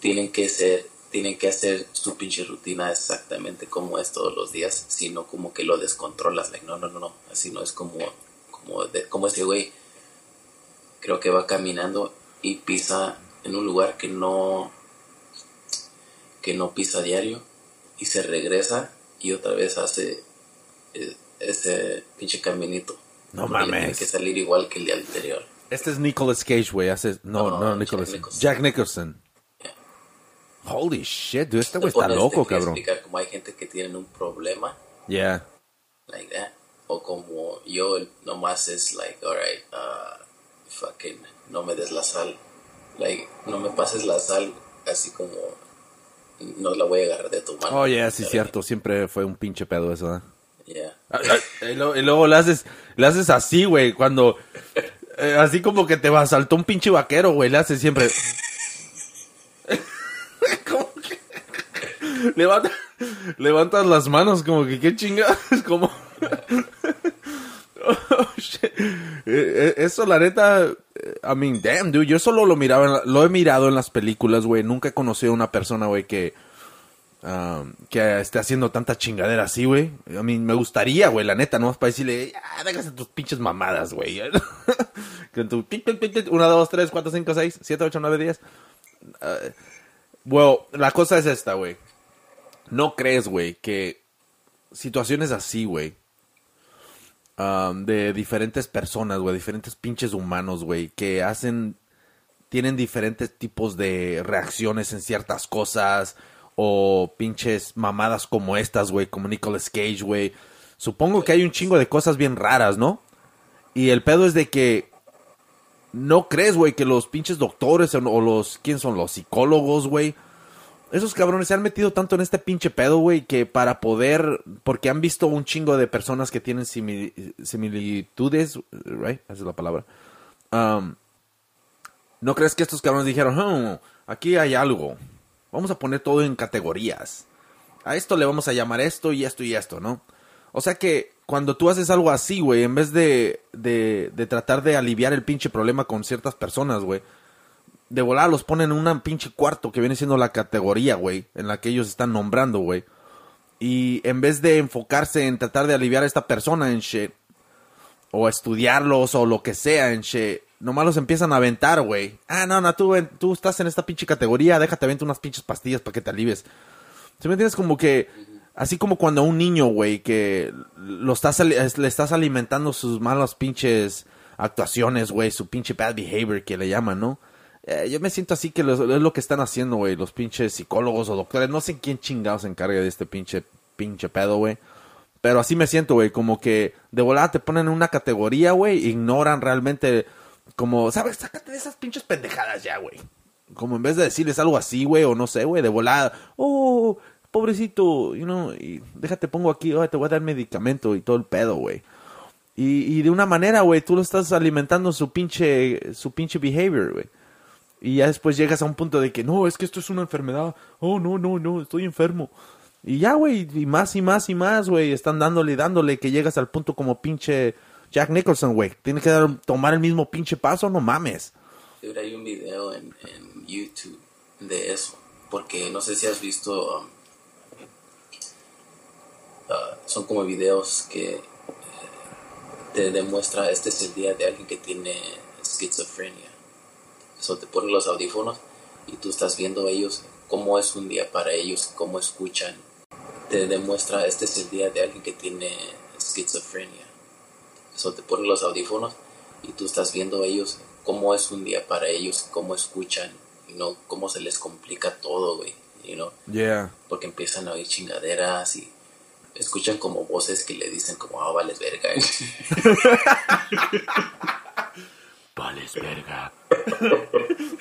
tienen que ser, tienen que hacer su pinche rutina exactamente como es todos los días, sino como que lo descontrolas. Like, no, no, no, no. Así no es como, como, de- como ese güey. Creo que va caminando y pisa en un lugar que no, que no pisa diario y se regresa y otra vez hace eh, ese pinche caminito. No mames. Tiene que salir igual que el día anterior. Este es Nicolas Cage, güey. Hace... No, No, no, Jack Nicolas. Nicholson. Jack Nicholson. Yeah. Holy shit, dude. Este Te güey está loco, te quiere cabrón. explicar cómo hay gente que tienen un problema, Yeah. like that. O como yo nomás es like, alright, uh, fucking, no me des la sal. Like, no me pases la sal así como, no la voy a agarrar de tu mano. Oh, yeah, sí, cierto. Siempre fue un pinche pedo eso, ¿eh? Yeah. Ah, ah, Y luego, le haces, haces así, güey, cuando, eh, así como que te va, saltó un pinche vaquero, güey, le haces siempre. [laughs] ¿Cómo que? Levanta, Levantas las manos como que qué chingados, [laughs] como... [laughs] Oh. Eh, eh, Eso, la neta, eh, I mean, damn, dude, yo solo lo miraba, en la- lo he mirado en las películas, güey. Nunca he conocido a una persona, güey, que, um, que esté haciendo tanta chingadera así, güey. I mean, me gustaría, güey, la neta, ¿no? Para decirle, déjase tus pinches mamadas, güey. [laughs] Con tu una, dos, tres, cuatro, cinco, seis, siete, ocho, nueve, diez. Uh, well, la cosa es esta, güey. ¿No crees, güey, que situaciones así, güey, de diferentes personas, güey, diferentes pinches humanos, güey, que hacen, tienen diferentes tipos de reacciones en ciertas cosas, o pinches mamadas como estas, güey, como Nicolas Cage, güey. Supongo que hay un chingo de cosas bien raras, ¿no? Y el pedo es de que no crees, güey, que los pinches doctores o, o los, ¿quién son? Los psicólogos, güey. Esos cabrones se han metido tanto en este pinche pedo, güey, que para poder, porque han visto un chingo de personas que tienen simili- similitudes, right? Esa es la palabra. Um, ¿No crees que estos cabrones dijeron, "Hmm, aquí hay algo? Vamos a poner todo en categorías. A esto le vamos a llamar esto y esto y esto, ¿no? O sea que cuando tú haces algo así, güey, en vez de, de, de tratar de aliviar el pinche problema con ciertas personas, güey, de volada los ponen en un pinche cuarto que viene siendo la categoría, güey, en la que ellos están nombrando, güey. Y en vez de enfocarse en tratar de aliviar a esta persona en shit, o estudiarlos o lo que sea en shit, nomás los empiezan a aventar, güey. Ah, no, no, tú, tú estás en esta pinche categoría, déjate aventar unas pinches pastillas para que te alivies. ¿Sí me entiendes? Como que, así como cuando a un niño, güey, que lo estás, le estás alimentando sus malas pinches actuaciones, güey, su pinche bad behavior que le llaman, ¿no? Eh, yo me siento así que es lo que están haciendo, güey, los pinches psicólogos o doctores. No sé quién chingado se encarga de este pinche, pinche pedo, güey. Pero así me siento, güey, como que de volada te ponen en una categoría, güey, ignoran realmente, como, ¿sabes? Sácate de esas pinches pendejadas ya, güey. Como en vez de decirles algo así, güey, o no sé, güey, de volada, oh, pobrecito, you know, y déjate pongo aquí, oh, te voy a dar medicamento y todo el pedo, güey. Y, y de una manera, güey, tú lo estás alimentando su pinche, su pinche behavior, güey. Y ya después llegas a un punto de que, no, es que esto es una enfermedad. Oh, no, no, no, estoy enfermo. Y ya, güey, y más y más y más, güey, están dándole y dándole que llegas al punto como pinche Jack Nicholson, güey. Tiene que dar- tomar el mismo pinche paso, no mames. Dude, hay un video en, YouTube de eso. Porque no sé si has visto. um, ah, son como videos que eh, te demuestra este es el día de alguien que tiene esquizofrenia. Eso te ponen los audífonos y tú estás viendo a ellos cómo es un día para ellos, cómo escuchan. Te demuestra este es el día de alguien que tiene esquizofrenia. Eso te ponen los audífonos y tú estás viendo a ellos cómo es un día para ellos, cómo escuchan, y no cómo se les complica todo, güey, you know? Yeah. porque empiezan a oír chingaderas y escuchan como voces que le dicen como, ah, vales verga. [laughs] [laughs] Vales verga.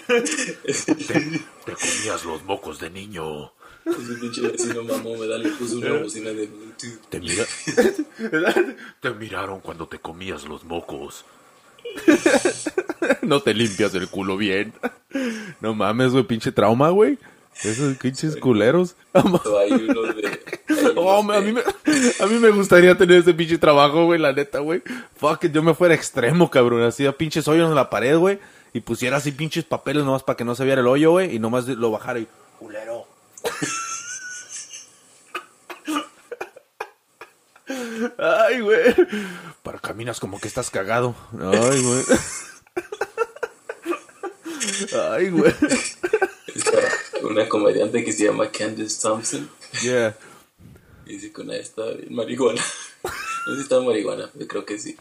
te, te comías los mocos de niño. Ese pinche vecino mamón me da, le puso una bocina de Bluetooth. Te mira. te miraron cuando te comías los mocos. [laughs] no te limpias el culo bien. No mames, güey, pinche trauma, güey. Esos pinches culeros. Hay unos de... [laughs] Oh, a, mí me, a mí me gustaría tener ese pinche trabajo, güey, la neta, güey. Fuck it, yo me fuera extremo, cabrón. Así a pinches hoyos en la pared, güey. Y pusiera así pinches papeles nomás para que no se viera el hoyo, güey. Y nomás lo bajara y... Culero. Ay, güey. Para caminas como que estás cagado. Ay, güey. Ay, güey. Una comediante que se llama Candice Thompson. Yeah. Y dice que una vez estaba bien marihuana. [laughs] No sé si estaba marihuana, yo creo que sí.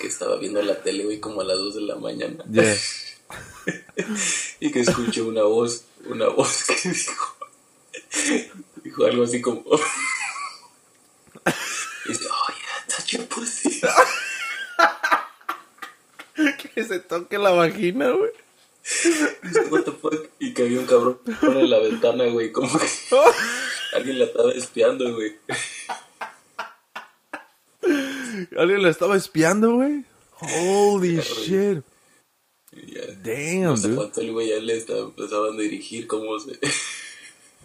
Que estaba viendo la tele, güey, como a las 2 de la mañana. Yeah. [laughs] Y que escuchó una voz, una voz [laughs] que dijo, dijo algo así como, y dice, oh yeah, touch your pussy. Que se toque la vagina, güey. Dice, what the fuck, y que había un cabrón en la ventana, güey, como que [laughs] alguien la estaba espiando, güey. ¿Alguien la estaba espiando, güey? Holy shit. Damn, no sé dude. cuánto el güey ya le estaba, empezaban a dirigir cómo se...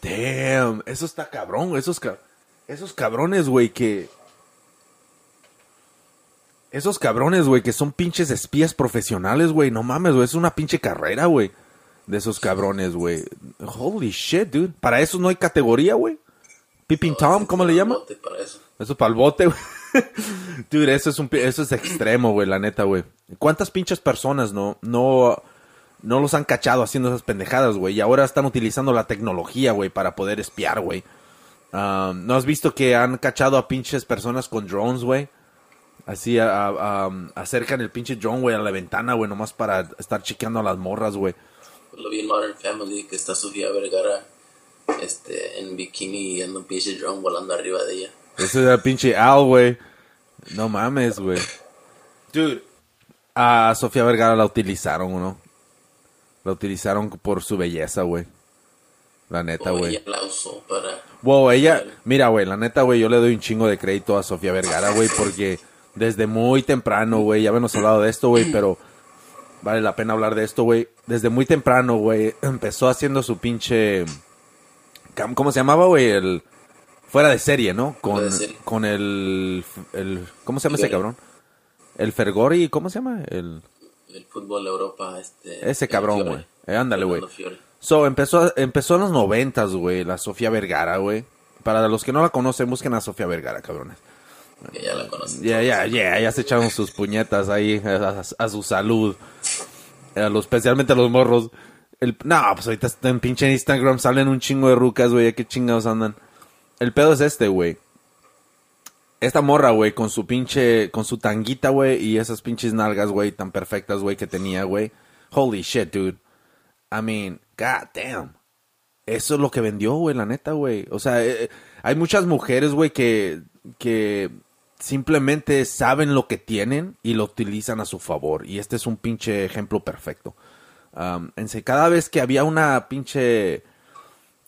Damn, eso está cabrón, esos, esos cabrones, güey, que... Esos cabrones, güey, que son pinches espías profesionales, güey. No mames, güey, es una pinche carrera, güey. De esos cabrones, güey. Holy shit, dude. Para eso no hay categoría, güey. Pippin Tom, ¿cómo le llama? Para eso. Eso para el bote, güey. [laughs] Dude, eso es un eso es extremo, güey, la neta, güey. ¿Cuántas pinches personas no no no los han cachado haciendo esas pendejadas, güey? Y ahora están utilizando la tecnología, güey, para poder espiar, güey. Um, ¿No has visto que han cachado a pinches personas con drones, güey? Así a- a- acercan el pinche drone, güey, a la ventana, güey, nomás para estar chequeando a las morras, güey. Lo vi en Modern Family que está Sofía Vergara este, en bikini y anda un pinche drone volando arriba de ella. Ese era pinche Al, güey. No mames, güey. Dude. A Sofía Vergara la utilizaron, ¿no? La utilizaron por su belleza, güey. La neta, güey. ella la usó para... Wow, ella, mira, güey, la neta, güey, yo le doy un chingo de crédito a Sofía Vergara, güey, porque desde muy temprano, güey, ya habíamos hablado de esto, güey, pero vale la pena hablar de esto, güey. Desde muy temprano, güey, empezó haciendo su pinche... ¿Cómo se llamaba, güey? El... Fuera de serie, ¿no? Con, serie. con el, el... ¿Cómo se llama ese cabrón? El Fergori, ¿cómo se llama? El... El fútbol de Europa, este... Ese cabrón, güey. Eh, ándale, güey. So, empezó, empezó en los noventas, güey, la Sofía Vergara, güey. Para los que no la conocen, busquen a Sofía Vergara, cabrones. Que ya la conocen. Ya, ya, ya, ya se echaron sus puñetas ahí a, a- a su salud. A los, especialmente a los morros. El, no, pues ahorita en pinche Instagram salen un chingo de rucas, güey. ¿a ¿Qué chingados andan? El pedo es este, güey. Esta morra, güey, con su pinche, con su tanguita, güey, y esas pinches nalgas, güey, tan perfectas, güey, que tenía, güey. Holy shit, dude. I mean, god damn. Eso es lo que vendió, güey, la neta, güey. O sea, eh, eh, hay muchas mujeres, güey, que, que simplemente saben lo que tienen y lo utilizan a su favor. Y este es un pinche ejemplo perfecto. Um, cada vez que había una pinche...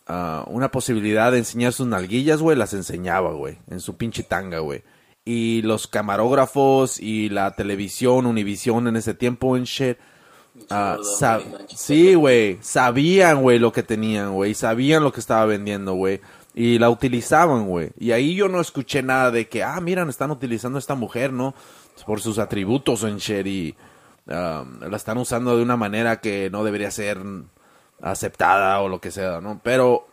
ah, una posibilidad de enseñar sus nalguillas, güey, las enseñaba, güey, en su pinche tanga, güey. Y los camarógrafos y la televisión, Univisión en ese tiempo en shit, ah, sí, güey, sabían, güey, lo que tenían, güey, sabían lo que estaba vendiendo, güey. Y la utilizaban, güey. Y ahí yo no escuché nada de que, ah, miran, están utilizando a esta mujer, ¿no? Por sus atributos en shit y um, la están usando de una manera que no debería ser aceptada o lo que sea, ¿no? Pero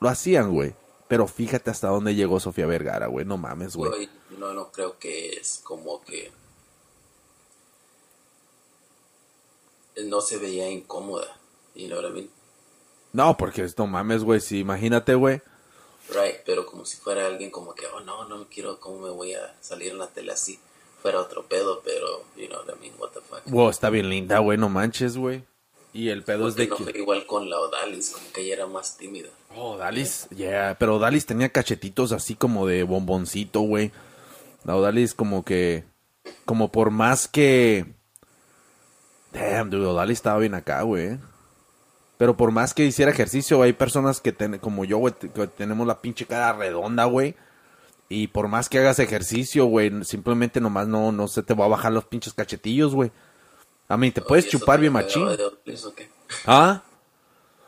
lo hacían, güey. Pero fíjate hasta dónde llegó Sofía Vergara, güey. No mames, güey. No, no creo que es como que no se veía incómoda. You know? No, porque no mames, güey. Sí, imagínate, güey. Right, pero como si fuera alguien como que, oh no, no quiero, ¿cómo me voy a salir en la tele así? Fuera otro pedo, pero, you know I mean, what the fuck. Wow, está bien linda, güey. No manches, güey. Y el pedo es de no que... igual con la Odalis, como que ella era más tímida. Oh, Dalis, yeah, pero Dalis tenía cachetitos así como de bomboncito, güey. La Dalis como que, como por más que, damn, dude, Dalis estaba bien acá, güey. Pero por más que hiciera ejercicio, hay personas que ten- como yo, güey, que tenemos la pinche cara redonda, güey. Y por más que hagas ejercicio, güey, simplemente nomás no, no se te va a bajar los pinches cachetillos, güey. A mí, te puedes ¿Y eso chupar bien machín. de Odalis o qué? ¿Ah?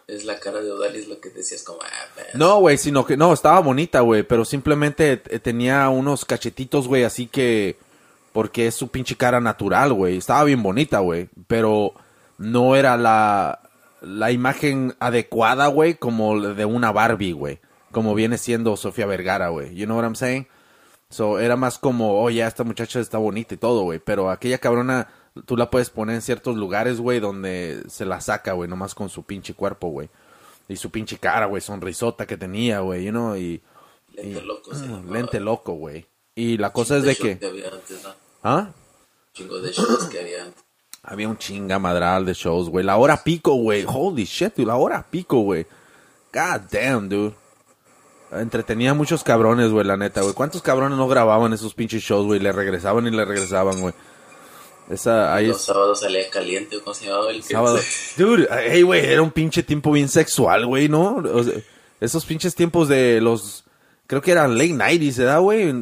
Es la cara de Odalis lo que decías como, ah, man. No, güey, sino que no, estaba bonita, güey, pero simplemente eh, tenía unos cachetitos, güey, así que porque es su pinche cara natural, güey. Estaba bien bonita, güey, pero no era la la imagen adecuada, güey, como de una Barbie, güey, como viene siendo Sofía Vergara, güey. You know what I'm saying? So, era más como, oh, ya, esta muchacha está bonita y todo, güey. Pero aquella cabrona, tú la puedes poner en ciertos lugares, güey, donde se la saca, güey, nomás con su pinche cuerpo, güey. Y su pinche cara, güey, sonrisota que tenía, güey, you know, y... Lente y- loco, llamaba. Lente loco, güey. Y la cosa es Chingo de shows que... había antes, ¿no? ¿Ah? Chingo de shows que había antes. Había un chinga madral de shows, güey. La hora pico, güey. Holy shit, dude. La hora pico, güey. God damn, dude. Entretenía a muchos cabrones, güey, la neta, güey. ¿Cuántos cabrones no grababan esos pinches shows, güey? Le regresaban y le regresaban, güey. Esa, ahí Los es... sábados salía caliente, ¿cómo se llamaba el Sábado. [laughs] Dude, hey, güey, era un pinche tiempo bien sexual, güey, ¿no? O sea, esos pinches tiempos de los... Creo que eran late 90s, ¿verdad, güey?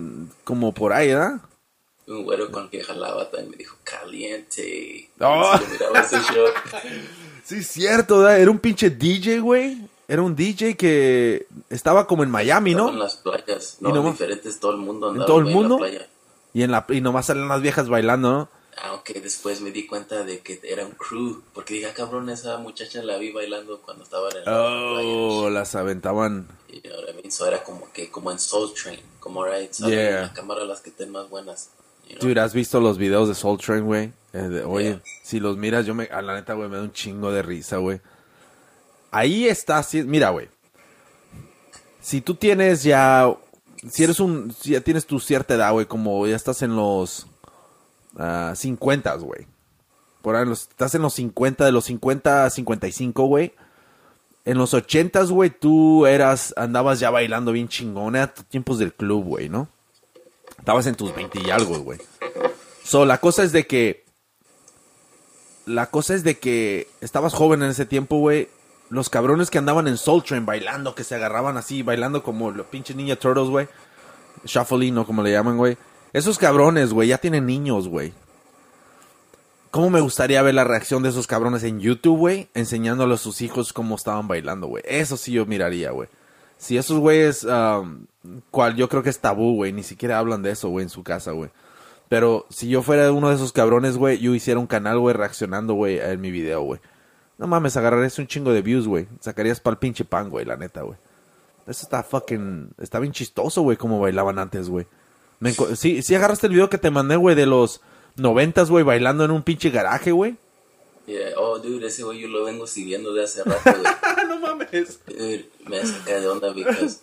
Como por ahí, ¿verdad? Un güero con el que jalaba también me dijo, caliente. Oh. Y miraba ese show. [laughs] Sí, cierto, ¿verdad? Era un pinche DJ, güey. era un DJ que estaba como en Miami, Estaba En ¿no? las playas, Y no, nomás- diferentes, todo el mundo andaba todo el güey, en la mundo? playa. Y en la y nomás salen las viejas bailando, ¿no? Aunque después me di cuenta de que era un crew, porque dije, ah, cabrón, esa muchacha la vi bailando cuando estaba en la Oh, playa. las aventaban. Y ahora mismo era como que, como en Soul Train, como, right, salen Yeah. en la cámara las que estén más buenas. You know? Dude, ¿has visto los videos de Soul Train, güey? Eh, oye, Yeah. si los miras, yo me, a la neta, güey, me da un chingo de risa, güey. Ahí está, sí, mira, güey. Si tú tienes ya, si eres un, si ya tienes tu cierta edad, güey, como ya estás en los 50, güey. Por ahí, los- estás en los 50, de los 50 a 55, güey. En los 80, güey, tú eras, andabas ya bailando bien chingón, era tus tiempos del club, güey, ¿no? Estabas en tus 20 y algo, güey. So, la cosa es de que. La cosa es de que estabas joven en ese tiempo, güey. Los cabrones que andaban en Soul Train bailando, que se agarraban así, bailando como los pinches Ninja Turtles, güey. Shuffling, o como le llaman, güey. Esos cabrones, güey, ya tienen niños, güey. ¿Cómo me gustaría ver la reacción de esos cabrones en YouTube, güey? Enseñándole a sus hijos cómo estaban bailando, güey. Eso sí yo miraría, güey. Si esos güeyes, um, cual yo creo que es tabú, güey, ni siquiera hablan de eso, güey, en su casa, güey. Pero si yo fuera uno de esos cabrones, güey, yo hiciera un canal, güey, reaccionando, güey, en mi video, güey. No mames, agarrarías un chingo de views, güey. Sacarías pa'l pinche pan, güey, la neta, güey. Eso está fucking... Está bien chistoso, güey, como bailaban antes, güey. Sí agarraste el video que te mandé, güey, de los noventas, güey, bailando en un pinche garaje, güey. Yeah, Oh, dude, ese güey yo lo vengo siguiendo de hace rato, [laughs] no mames. Dude, me saca de onda because,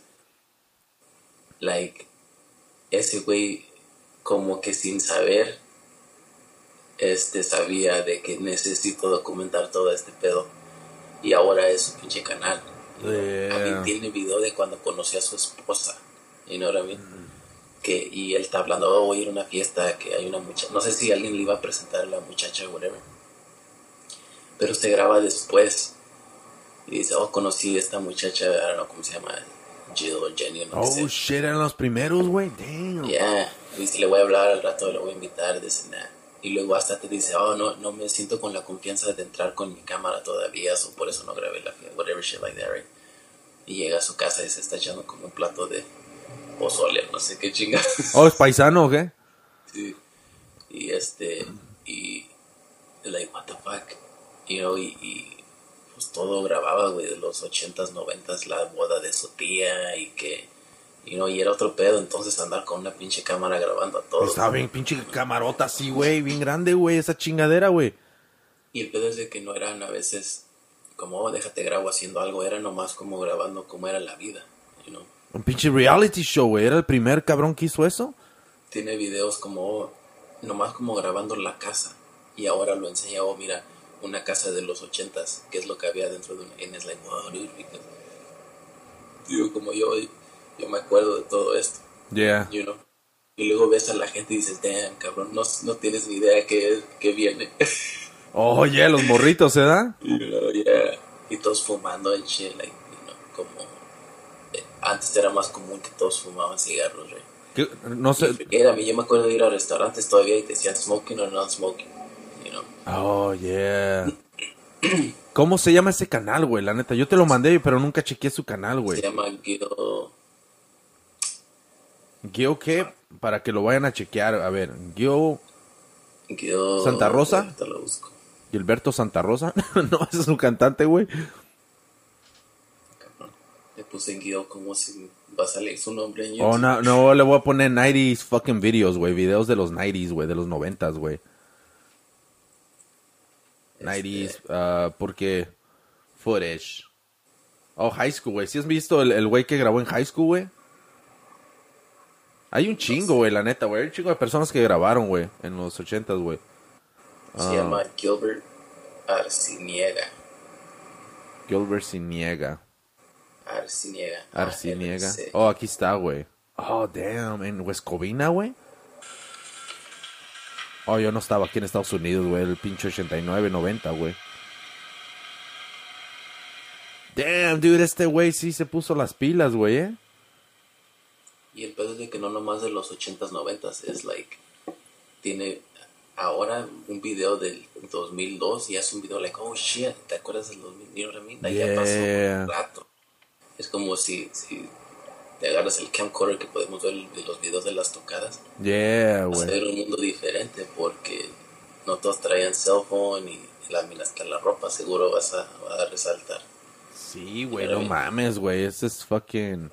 like, ese güey como que sin saber, este, sabía de que necesito documentar todo este pedo. Y ahora es su pinche canal. Yeah. A mí tiene video de cuando conoció a su esposa. You know what I mean? Que, y él está hablando, oh, voy a ir a una fiesta, que hay una muchacha, no sé si alguien le iba a presentar a la muchacha o whatever. Pero se graba después. Y dice, oh, conocí a esta muchacha, I don't know cómo se llama, Jill o Jenny o no Oh, shit, eran los primeros, güey. Damn. Yeah, y si le voy a hablar al rato, le voy a invitar, this and that. Y luego hasta te dice, oh, no, no me siento con la confianza de entrar con mi cámara todavía, so por eso no grabé la fiesta, whatever shit like that, right? Y llega a su casa y se está echando como un plato de pozole, no sé qué chingas. Oh, ¿es paisano o qué? Sí. Y este, y, like, what the fuck, y, y pues todo grababa, güey, de los ochentas, noventas, la boda de su tía y que, you know, y era otro pedo, entonces andar con una pinche cámara grabando a todos. Estaba bien pinche camarota así, güey. Bien grande, güey. Esa chingadera, güey. Y el pedo es de que no eran a veces como, oh, déjate grabo haciendo algo, era nomás como grabando cómo era la vida, you know. Un pinche reality show, güey. Era el primer cabrón que hizo eso. Tiene videos como, oh, nomás como grabando la casa. Y ahora lo enseña, oh, mira, una casa de los ochentas, que es lo que había dentro de una. And it's like, wow, dude, because- Digo, como yo, yo me acuerdo de todo esto, Yeah. you know. Y luego ves a la gente y dices, damn, cabrón, no, no tienes ni idea qué, qué viene. [laughs] Oye, los morritos, ¿se da? [laughs] You know, yeah. Y todos fumando en shit, like, you know, como... eh, antes era más común que todos fumaban cigarros. No sé. Era, yo me acuerdo de ir a restaurantes todavía y te decían smoking o non-smoking. Oh, yeah. ¿Cómo se llama ese canal, güey? La neta, yo te lo mandé, pero nunca chequeé su canal, Se güey. llama Guido... ¿Guio qué? Para que lo vayan a chequear. A ver, Guio Guido... ¿Santa Rosa? Ahorita lo busco. Gilberto Santa Rosa. [laughs] no, ese es un cantante, güey. Le puse Guido como si va a salir su nombre en YouTube. Oh, no, no, le voy a poner 90s fucking videos, güey. Videos de los 90s, güey. De los 90s, güey. 90s, ah, porque footage. Oh, high school, güey. ¿Sí has visto el el güey que grabó en high school, güey? Hay un chingo, güey, la neta, güey. Hay un chingo de personas que grabaron, güey, en los 80s, güey. Se Ah. llama Gilbert Arciniega. Gilbert Siniega. Arciniega. Arciniega. ARC. Oh, aquí está, güey. Oh, damn. En Huescovina, güey. Oh, yo no estaba aquí en Estados Unidos, güey. El pinche 89, 90, güey. Damn, dude, este güey sí se puso las pilas, güey, eh. Y el pedo es de que no nomás de los 80s, 90s, es like, tiene ahora un video del 2002 y hace un video like, oh shit, ¿te acuerdas del 2000? You know what I mean? Ya pasó un rato. Es como si, si te agarras el camcorder que podemos ver de los videos de las tocadas. Yeah, Vas a güey. ver un mundo diferente porque no todos traían cell phone y la hasta la ropa seguro vas a, va a resaltar. Sí, güey, no bien. mames, güey. Esto es fucking.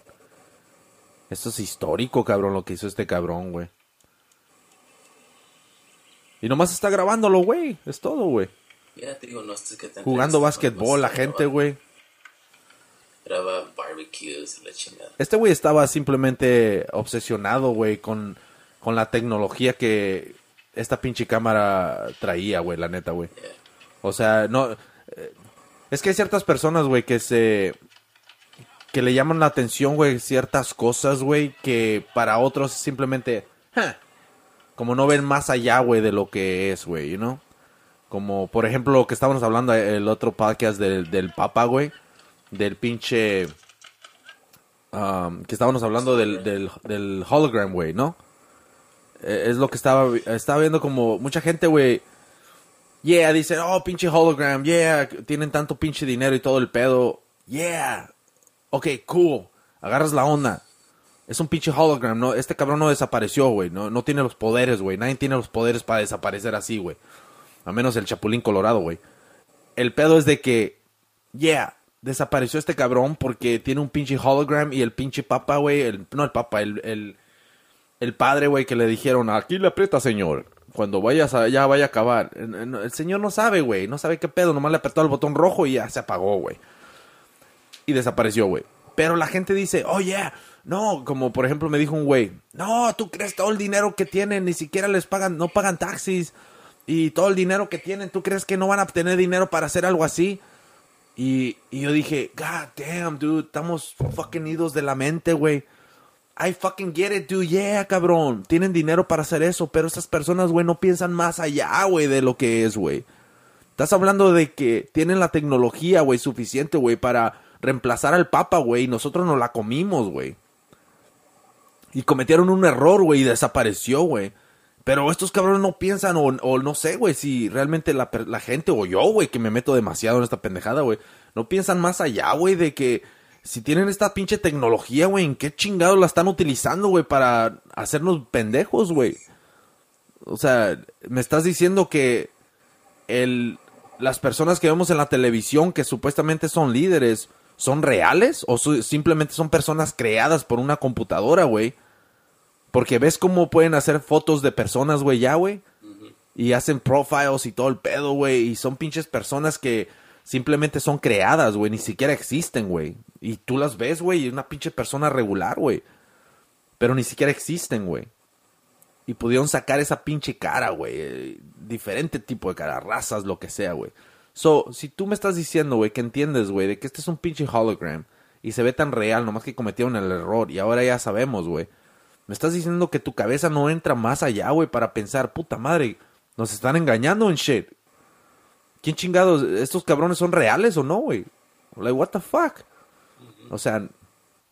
Esto es histórico, cabrón, lo que hizo este cabrón, güey. Y nomás está grabándolo, güey. Es todo, güey. Ya te digo, no sé qué tan Jugando básquetbol, la gente, güey. Graba barbecues y la chingada. Este güey estaba simplemente obsesionado, güey, con, con la tecnología que esta pinche cámara traía, güey, la neta, güey. Yeah. O sea, no. eh, Es que hay ciertas personas, güey, que se. que le llaman la atención, güey, ciertas cosas, güey, que para otros simplemente. "Ja", Como no ven más allá, güey, de lo que es, güey, you know? Como, por ejemplo, lo que estábamos hablando el otro podcast del, del Papa, güey. Del pinche. um, que estábamos hablando del, del, hologram, güey, ¿no? Eh, es lo que estaba, estaba viendo como mucha gente, güey. Yeah, dicen, oh, pinche hologram, yeah, tienen tanto pinche dinero y todo el pedo. Yeah. Ok, cool. Agarras la onda. Es un pinche hologram, ¿no? Este cabrón no desapareció, güey. No, no tiene los poderes, güey. Nadie tiene los poderes para desaparecer así, güey. A menos el Chapulín Colorado, güey. El pedo es de que, yeah, desapareció este cabrón porque tiene un pinche hologram y el pinche papa, güey. El, no el papa, el, el, el padre, güey, que le dijeron, aquí le aprieta, señor. Cuando vayas allá, vaya a acabar. El, señor no sabe, güey. No sabe qué pedo. Nomás le apretó el botón rojo y ya se apagó, güey. Y desapareció, güey. Pero la gente dice, oh, yeah. No, como por ejemplo me dijo un güey, no, tú crees todo el dinero que tienen, ni siquiera les pagan, no pagan taxis. Y todo el dinero que tienen, ¿tú crees que no van a tener dinero para hacer algo así? Y, y yo dije, God damn, dude, estamos fucking idos de la mente, güey. I fucking get it, dude. Yeah, cabrón. Tienen dinero para hacer eso, pero esas personas, güey, no piensan más allá, güey, de lo que es, güey. Estás hablando de que tienen la tecnología, güey, suficiente, güey, para reemplazar al Papa, güey, y nosotros nos la comimos, güey. Y cometieron un error, güey, y desapareció, güey. Pero estos cabrones no piensan, o, o no sé, güey, si realmente la, la gente, o yo, güey, que me meto demasiado en esta pendejada, güey, no piensan más allá, güey, de que si tienen esta pinche tecnología, güey, ¿en qué chingados la están utilizando, güey, para hacernos pendejos, güey? O sea, me estás diciendo que el, las personas que vemos en la televisión que supuestamente son líderes, ¿son reales? ¿O simplemente son personas creadas por una computadora, güey? Porque ves cómo pueden hacer fotos de personas, güey, ya, güey. Y hacen profiles y todo el pedo, güey. Y son pinches personas que simplemente son creadas, güey. Ni siquiera existen, güey. Y tú las ves, güey. Y una pinche persona regular, güey. Pero ni siquiera existen, güey. Y pudieron sacar esa pinche cara, güey. Diferente tipo de cara, razas, lo que sea, güey. So, si tú me estás diciendo, güey, que entiendes, güey, de que este es un pinche hologram y se ve tan real, nomás que cometieron el error y ahora ya sabemos, güey. Me estás diciendo que tu cabeza no entra más allá, güey, para pensar, puta madre, nos están engañando en shit. ¿Quién chingados? ¿Estos cabrones son reales o no, güey? Like, what the fuck? O sea,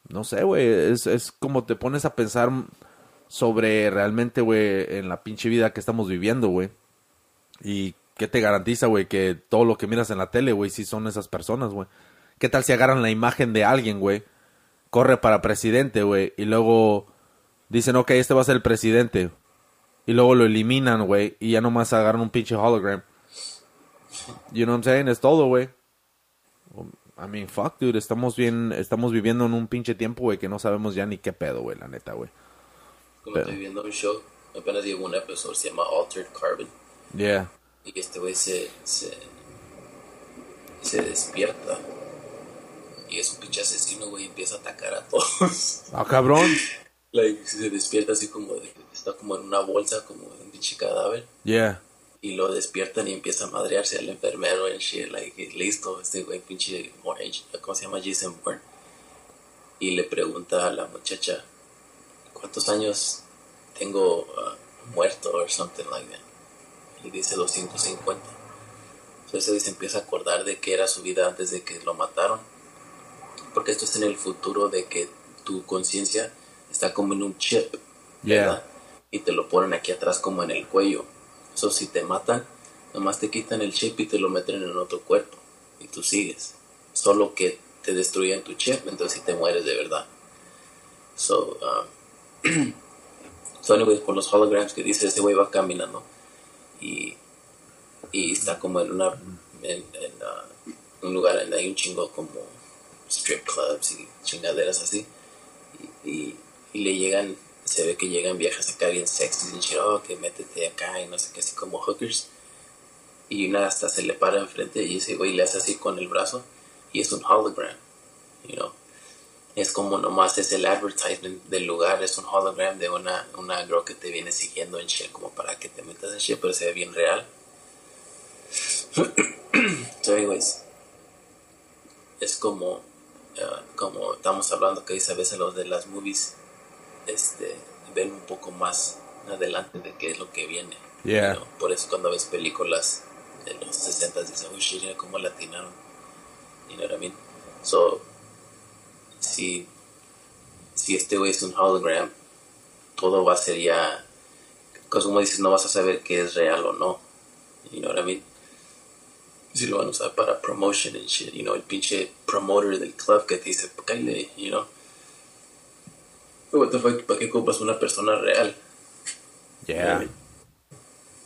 no sé, güey. Es, es como te pones a pensar sobre realmente, güey, en la pinche vida que estamos viviendo, güey. Y qué te garantiza, güey, que todo lo que miras en la tele, güey, sí son esas personas, güey. ¿Qué tal si agarran la imagen de alguien, güey? Corre para presidente, güey, y luego dicen, ok, este va a ser el presidente. Y luego lo eliminan, güey, y ya nomás agarran un pinche hologram. You know what I'm saying? Es todo, güey. I mean, fuck, dude, estamos bien, estamos viviendo en un pinche tiempo, güey, que no sabemos ya ni qué pedo, güey, la neta, güey. Como estoy viendo un show, apenas llegó un episodio, se llama Altered Carbon. Yeah. Y este güey se, se, se despierta. Y es un pinche asesino, güey, y empieza a atacar a todos. Ah, cabrón. [laughs] like, se despierta así como de, está como en una bolsa, como de un pinche cadáver. Yeah. Y lo despiertan y empieza a madrearse al enfermero y shit, like, listo, este güey pinche, ¿cómo se llama? Jason Bourne. Y le pregunta a la muchacha, ¿cuántos años tengo ah, muerto or something like that? Y dice 250. Entonces se empieza a acordar de que era su vida antes de que lo mataron. Porque esto es en el futuro de que tu conciencia está como en un chip, Yeah. ¿verdad? Y te lo ponen aquí atrás como en el cuello. Eso si te matan, nomás te quitan el chip y te lo meten en otro cuerpo. Y tú sigues. Solo que te destruyen tu chip, entonces sí te mueres de verdad. So, um, [clears throat] so anyways, por los holograms que dice, ese güey va caminando y, y está como en una en, en, uh, un lugar donde hay un chingo como strip clubs y chingaderas así y, y, y le llegan se ve que llegan viejas acá bien sexy y dicen, oh, que métete acá y no sé qué, así como hookers. Y una hasta se le para enfrente y ese güey le hace así con el brazo y es un hologram, you know. Es como nomás es el advertisement del lugar, es un hologram de una, una girl que te viene siguiendo en shit como para que te metas en shit, pero se ve bien real. [clears throat] so anyways, es como, uh, como estamos hablando que dice a veces los de las movies, este, ven un poco más adelante de qué es lo que viene. Yeah. Por eso cuando ves películas de los 60 dices, oh shit, cómo latinaron. You know what I mean? So, si, si este güey es un hologram, todo va a ser ya, pues como dices, no vas a saber qué es real o no. You know what I mean? Si lo van a usar para promotion and shit, you know, el pinche promoter del club que te dice, cállate, you know. What the fuck, ¿para qué ocupas una persona real? Yeah.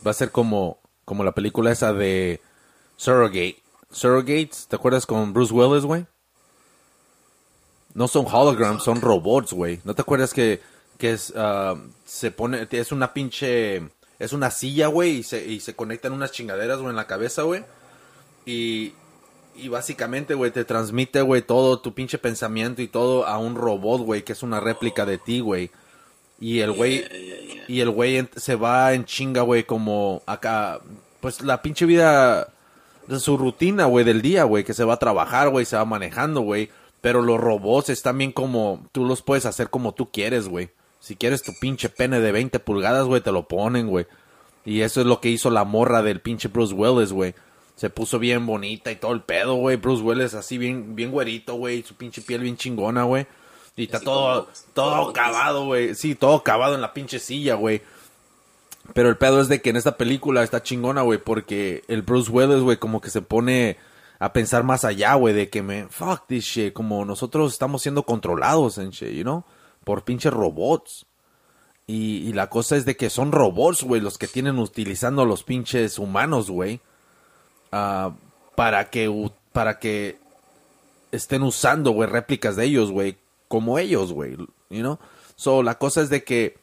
Va a ser como, como la película esa de Surrogate. Surrogates, ¿te acuerdas con Bruce Willis, güey? No son holograms, son robots, güey. ¿No te acuerdas que, que es, ah, se pone, es una pinche, es una silla, güey, y se, y se conectan unas chingaderas, güey, en la cabeza, güey? Y, y básicamente, güey, te transmite, güey, todo tu pinche pensamiento y todo a un robot, güey, que es una réplica de ti, güey. Y el güey, Yeah, yeah, yeah. y el güey se va en chinga, güey, como acá, pues la pinche vida, de su rutina, güey, del día, güey, que se va a trabajar, güey, se va manejando, güey. Pero los robots están bien como, tú los puedes hacer como tú quieres, güey. Si quieres tu pinche pene de 20 pulgadas, güey, te lo ponen, güey. Y eso es lo que hizo la morra del pinche Bruce Willis, güey. Se puso bien bonita y todo el pedo, güey. Bruce Willis así bien, bien güerito, güey. Su pinche piel bien chingona, güey. Y está todo, como- todo cavado, güey. Sí, todo cavado en la pinche silla, güey. Pero el pedo es de que en esta película está chingona, güey, porque el Bruce Willis, güey, como que se pone a pensar más allá, güey, de que me, fuck this shit, como nosotros estamos siendo controlados en shit, you know, por pinches robots. Y, y la cosa es de que son robots, güey, los que tienen utilizando a los pinches humanos, güey, ah, para que, para que estén usando, güey, réplicas de ellos, güey, como ellos, güey. So, la cosa es de que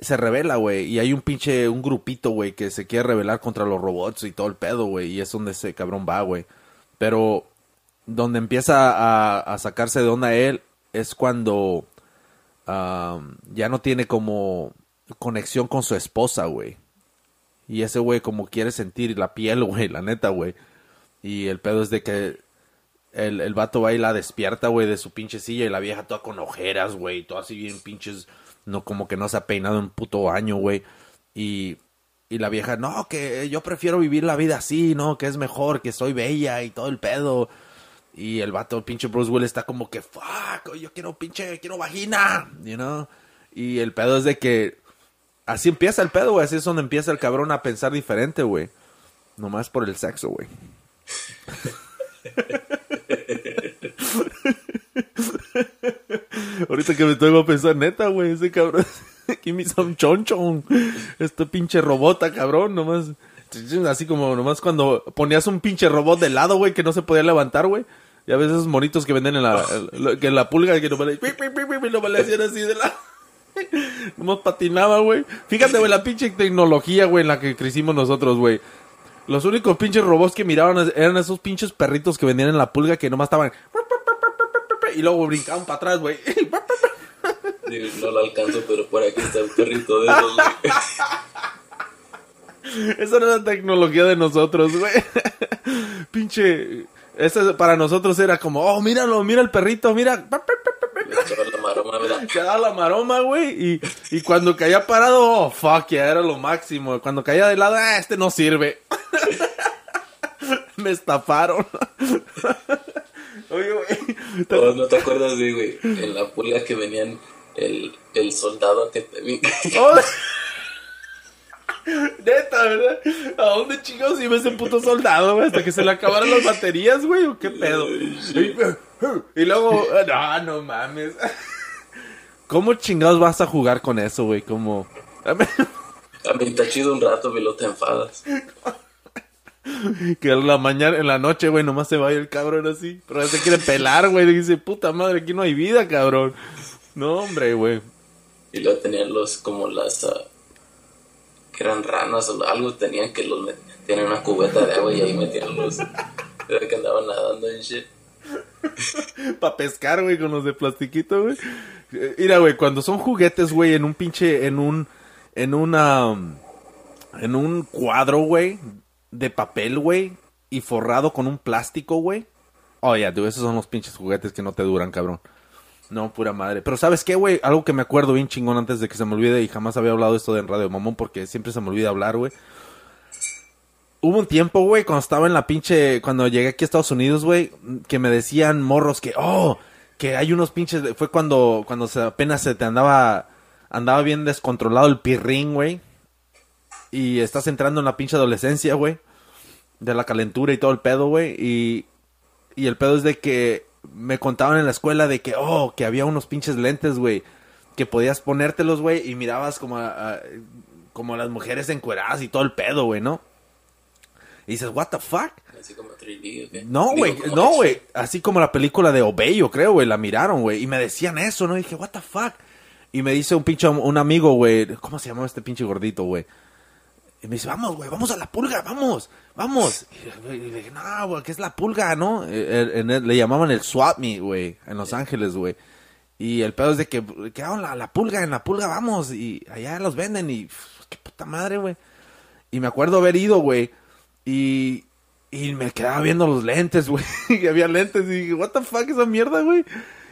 se revela, güey, y hay un pinche, un grupito, güey, que se quiere rebelar contra los robots y todo el pedo, güey, y es donde ese cabrón va, güey. Pero donde empieza a, sacarse de onda él es cuando am, ya no tiene como conexión con su esposa, güey. Y ese güey como quiere sentir la piel, [laughs] güey, la neta, güey. Y el pedo es de que el, el vato va y la despierta, güey, de su pinche silla y la vieja toda con ojeras, güey, toda así bien pinches, no como que no se ha peinado en un puto año, güey. Y, y la vieja, no, que yo prefiero vivir la vida así, ¿no? Que es mejor, que soy bella y todo el pedo. Y el vato, pinche Bruce Willis, está como que, fuck, yo quiero pinche, quiero vagina, you know. Y el pedo es de que así empieza el pedo, güey, así es donde empieza el cabrón a pensar diferente, güey. Nomás por el sexo, güey. Ahorita que me tengo a pensar, neta, güey, ese cabrón. [laughs] Give me some chonchon. Este pinche robota, cabrón, nomás. Así como nomás cuando ponías un pinche robot de lado, güey, que no se podía levantar, güey. Y a veces esos monitos que venden en la, en la pulga, que nomás le, nomás le hacían así de lado. [laughs] Nomás patinaba, güey. Fíjate, güey, la pinche tecnología, güey, en la que crecimos nosotros, güey. Los únicos pinches robots que miraban eran esos pinches perritos que vendían en la pulga que nomás estaban... [laughs] Y luego brincaban para atrás, güey. [laughs] No lo alcanzo, pero por aquí está el perrito de esos, güey. Esa era la tecnología de nosotros, güey. Pinche... Esa para nosotros era como, oh, míralo, mira el perrito, mira. La maroma, ¿verdad? [laughs] Que daba la maroma, güey. Y, y cuando caía parado, oh, fuck, ya era lo máximo. Cuando caía de lado, ah, este no sirve. [laughs] Me estafaron. [laughs] Oye, güey. te- ¿O ¿No te acuerdas de, güey? En la pulga que venían el, el soldado que te vi. Oh, Neta, ¿verdad? ¿A dónde chingados iba ese puto soldado, güey? Hasta que se le acabaron las baterías, güey, o qué pedo. Y luego, no, no mames. ¿Cómo chingados vas a jugar con eso, güey? Como... A mí está chido un rato, pero te enfadas. Que en la mañana, en la noche, güey, nomás se vaya el cabrón así. Pero se quiere pelar, güey. Y dice, puta madre, aquí no hay vida, cabrón. No, hombre, güey. Y luego tenían los, como las, ah, que eran ranas o algo, tenían que los, met- tenían una cubeta de agua y ahí metían los, [laughs] era que andaban nadando en shit. [laughs] Para pescar, güey, con los de plastiquito, güey. Mira, güey, cuando son juguetes, güey, en un pinche, en un, en una, en un cuadro, güey, de papel, güey, y forrado con un plástico, güey. Oh, ya, esos son los pinches juguetes que no te duran, cabrón. No, pura madre. Pero ¿sabes qué, güey? Algo que me acuerdo bien chingón antes de que se me olvide y jamás había hablado esto de en Radio Mamón porque siempre se me olvida hablar, güey. Hubo un tiempo, güey, cuando estaba en la pinche... Cuando llegué aquí a Estados Unidos, güey, que me decían morros que... Oh, que hay unos pinches... Fue cuando, cuando se, apenas se te andaba... Andaba bien descontrolado el pirrín, güey. Y estás entrando en la pinche adolescencia, güey. De la calentura y todo el pedo, güey. Y, y el pedo es de que me contaban en la escuela de que, oh, que había unos pinches lentes, güey. Que podías ponértelos, güey, y mirabas como a, a- como a las mujeres encueradas y todo el pedo, güey, ¿no? Y dices, what the fuck? Así como 3D, ¿o qué? No, güey, no, güey. Así como la película de Obey, yo creo, güey, la miraron, güey. Y me decían eso, ¿no? Y dije, what the fuck? Y me dice un pinche, un amigo, güey, ¿cómo se llamaba este pinche gordito, güey? Y me dice, vamos, güey, vamos a la pulga, vamos, vamos. Y le dije, no, güey, ¿qué es la pulga, no? En el- le llamaban el swap me, güey, en Los Ángeles, güey. Y el pedo es de que, que ah, la, la pulga, en la pulga vamos. Y allá los venden y, qué puta madre, güey. Y me acuerdo haber ido, güey. Y, y me quedaba viendo los lentes, güey. [laughs] y había lentes y dije, what the fuck esa mierda, güey.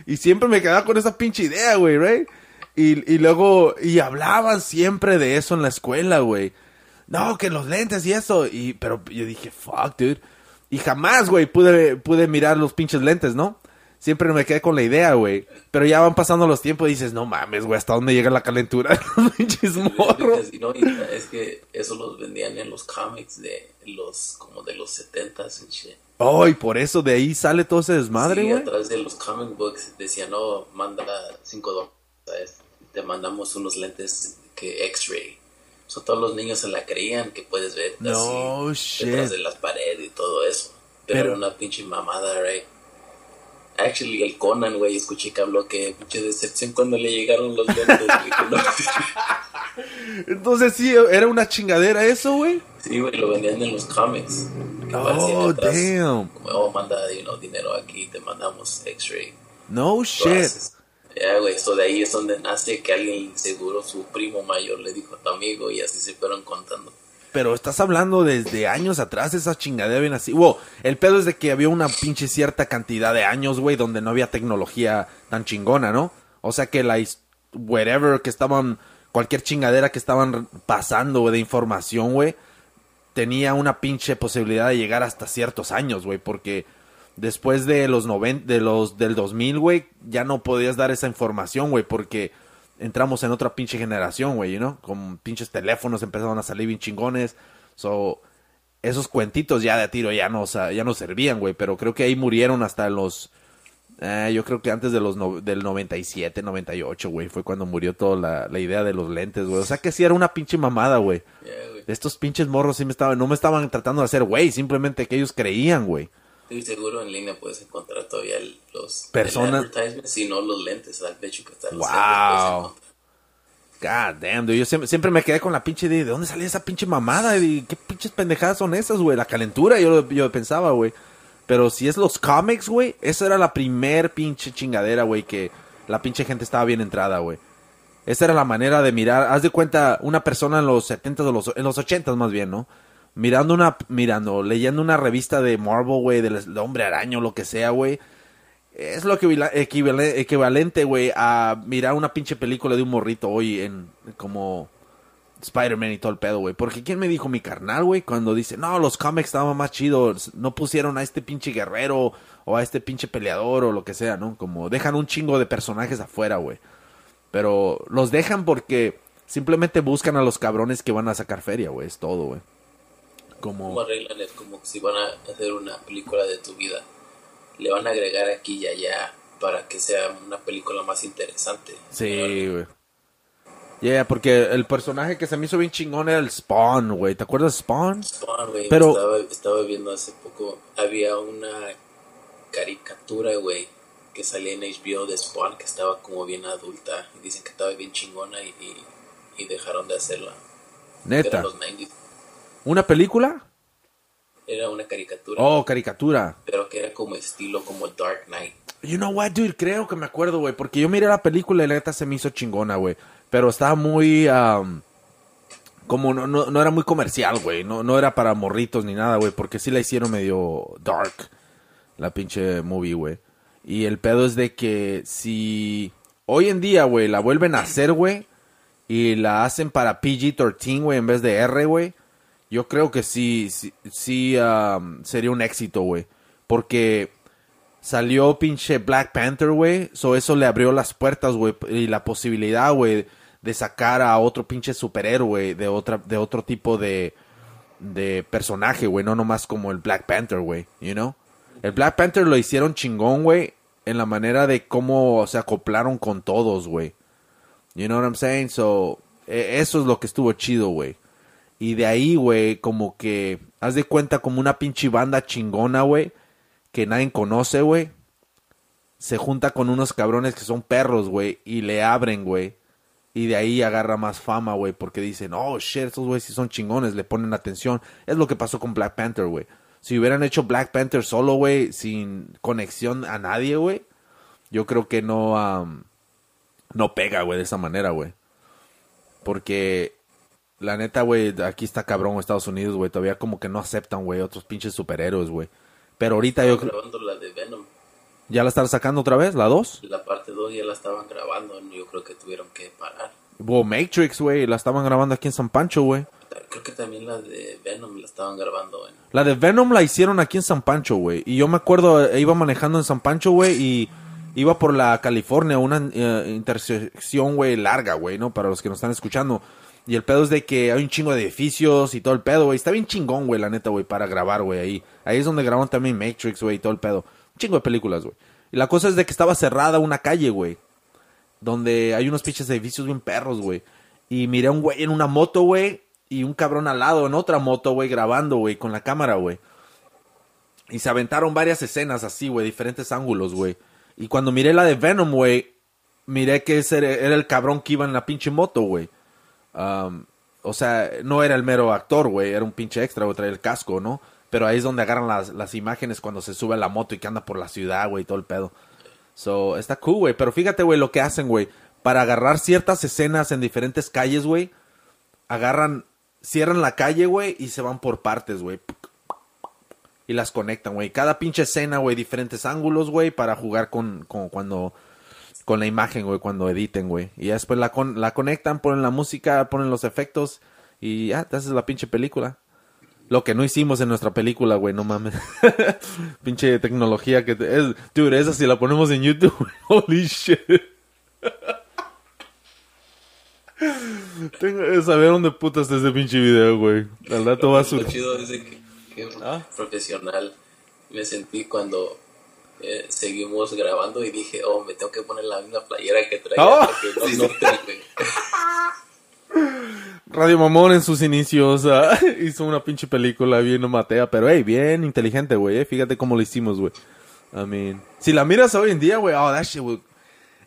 Y siempre me quedaba con esa pinche idea, güey, right? Y, y luego, y hablaban siempre de eso en la escuela, güey. No, que los lentes y eso. Y, pero yo dije, fuck, dude. Y jamás, güey, pude, pude mirar los pinches lentes, ¿no? Siempre me quedé con la idea, güey. Pero ya van pasando los tiempos y dices, no mames, güey, ¿hasta dónde llega la calentura pinches [laughs] morros? No, es que eso los vendían en los cómics de los, como de los 70s y shit. Oh, y por eso de ahí sale todo ese desmadre, sí, güey. atrás de los comic books decían, no, manda 5 dólares, te mandamos unos lentes que X-ray. So, todos los niños se la creían que puedes ver No así detrás shit. de las paredes y todo eso. Pero, Pero- era una pinche mamada, right? Actually, el Conan, güey, escuché que habló que pinche decepción cuando le llegaron los lentes. [laughs] Entonces sí, era una chingadera eso, güey. sí, güey, lo vendían en los cómics. Oh, atrás. damn. Como, oh, manda you know, dinero aquí, te mandamos X-ray. No shit. Ya, güey, eso de ahí es donde nace que alguien seguro, su primo mayor, le dijo a tu amigo y así se fueron contando. Pero estás hablando desde años atrás, esa chingadera bien así. Wow, el pedo es de que había una pinche cierta cantidad de años, güey, donde no había tecnología tan chingona, ¿no? O sea que la whatever que estaban, cualquier chingadera que estaban pasando, de información, güey, tenía una pinche posibilidad de llegar hasta ciertos años, güey, porque después de los noven de los del 2000, güey, ya no podías dar esa información, güey, porque entramos en otra pinche generación, güey, ¿no? Con pinches teléfonos empezaron a salir bien chingones. So, esos cuentitos ya de tiro ya no, ya no servían, güey, pero creo que ahí murieron hasta los eh, yo creo que antes de los no- del 97, 98, güey, fue cuando murió toda la, la idea de los lentes, güey. O sea que sí era una pinche mamada, güey. Estos pinches morros sí me estaban, no me estaban tratando de hacer güey, simplemente que ellos creían, güey. Estoy seguro en línea puedes encontrar todavía el- los Personas- si no los lentes, al hecho que están Wow. God damn, dude. Yo siempre, siempre me quedé con la pinche idea de dónde salía esa pinche mamada y qué pinches pendejadas son esas, güey. La calentura, yo, yo pensaba, güey. Pero si es los cómics, güey, esa era la primer pinche chingadera, güey, que la pinche gente estaba bien entrada, güey. Esa era la manera de mirar. Haz de cuenta, una persona en los 70 o los, en los 80 más bien, ¿no? Mirando una, mirando, leyendo una revista de Marvel, güey, del Hombre Araño, lo que sea, güey. Es lo equivalente, güey, a mirar una pinche película de un morrito hoy en como Spider-Man y todo el pedo, güey. Porque ¿quién me dijo mi carnal, güey? Cuando dice, no, los cómics estaban más chidos. No pusieron a este pinche guerrero o a este pinche peleador o lo que sea, ¿no? Como dejan un chingo de personajes afuera, güey. Pero los dejan porque simplemente buscan a los cabrones que van a sacar feria, güey. Es todo, güey. ¿Cómo Como... arreglan? Es como si van a hacer una película de tu vida. le van a agregar aquí y allá para que sea una película más interesante. Sí, güey. Yeah, porque el personaje que se me hizo bien chingón era el Spawn, güey. ¿Te acuerdas de Spawn? Spawn, güey. Pero- Estaba, estaba viendo hace poco, había una caricatura, güey, que salía en HBO de Spawn que estaba como bien adulta. Y dicen que estaba bien chingona y, y, y dejaron de hacerla. Neta. los 90s. ¿Una película? Era una caricatura, Oh, caricatura. pero que era como estilo como Dark Knight. You know what, dude? Creo que me acuerdo, güey. Porque yo miré la película y la neta se me hizo chingona, güey. Pero estaba muy... um, como no, no, no era muy comercial, güey. No, no era para morritos ni nada, güey. Porque sí la hicieron medio dark. La pinche movie, güey. Y el pedo es de que si hoy en día, güey, la vuelven a hacer, güey. Y la hacen para PG-13, güey, en vez de R, güey. Yo creo que sí, sí, sí um, sería un éxito, güey. Porque salió pinche Black Panther, güey. So eso le abrió las puertas, güey. Y la posibilidad, güey, de sacar a otro pinche superhéroe de otra, de otro tipo de, de personaje, güey. No nomás como el Black Panther, güey. You know? El Black Panther lo hicieron chingón, güey. En la manera de cómo se acoplaron con todos, güey. You know what I'm saying? So, e- eso es lo que estuvo chido, güey. Y de ahí, güey, como que, haz de cuenta como una pinche banda chingona, güey, que nadie conoce, güey. Se junta con unos cabrones que son perros, güey, y le abren, güey. Y de ahí agarra más fama, güey, porque dicen, oh, shit, estos güeyes sí son chingones, le ponen atención. Es lo que pasó con Black Panther, güey. Si hubieran hecho Black Panther solo, güey, sin conexión a nadie, güey, yo creo que no, am, no pega, güey, de esa manera, güey. Porque la neta, güey, aquí está cabrón Estados Unidos, güey. Todavía como que no aceptan, güey, otros pinches superhéroes, güey. Pero ahorita yo creo... grabando la de Venom. ¿Ya la están sacando otra vez? ¿La 2? La parte 2 ya la estaban grabando, yo creo que tuvieron que parar. O Matrix, güey. La estaban grabando aquí en San Pancho, güey. Creo que también la de Venom la estaban grabando en... La de Venom la hicieron aquí en San Pancho, güey. Y yo me acuerdo, eh, iba manejando en San Pancho, güey, y iba por la California, una eh, intersección, güey, larga, güey, ¿no? Para los que nos están escuchando. Y el pedo es de que hay un chingo de edificios y todo el pedo, güey. Está bien chingón, güey, la neta, güey, para grabar, güey, ahí. Ahí es donde grabaron también Matrix, güey, y todo el pedo. Un chingo de películas, güey. Y la cosa es de que estaba cerrada una calle, güey. Donde hay unos pinches edificios bien perros, güey. Y miré a un güey en una moto, güey. Y un cabrón al lado en otra moto, güey, grabando, güey, con la cámara, güey. Y se aventaron varias escenas así, güey, diferentes ángulos, güey. Y cuando miré la de Venom, güey, miré que ese era, el cabrón que iba en la pinche moto, güey. O sea, no era el mero actor, güey, era un pinche extra, güey, traía el casco, ¿no? Pero ahí es donde agarran las, las imágenes cuando se sube a la moto y que anda por la ciudad, güey, todo el pedo. So, está cool, güey. Pero fíjate, güey, lo que hacen, güey. Para agarrar ciertas escenas en diferentes calles, güey. Agarran, cierran la calle, güey, y se van por partes, güey. Y las conectan, güey. Cada pinche escena, güey, diferentes ángulos, güey, para jugar con, con cuando, con la imagen, güey, cuando editen, güey. Y ya después la, con, la conectan, ponen la música, ponen los efectos y ya, te haces la pinche película. Lo que no hicimos en nuestra película, güey, no mames. [laughs] pinche tecnología que te- es, dude, esa si la ponemos en YouTube, [laughs] holy shit. Tengo que saber dónde puta está ese pinche video, güey. Al rato va a Lo chido es que Ah. profesional me sentí cuando eh, seguimos grabando y dije, oh, me tengo que poner la misma playera que traía Oh, para que no. [laughs] Radio Mamón en sus inicios ah, [laughs] hizo una pinche película bien no matea, pero hey, bien inteligente, güey. eh, Fíjate cómo lo hicimos, güey. I mean, si la miras hoy en día, güey, oh, that shit, güey.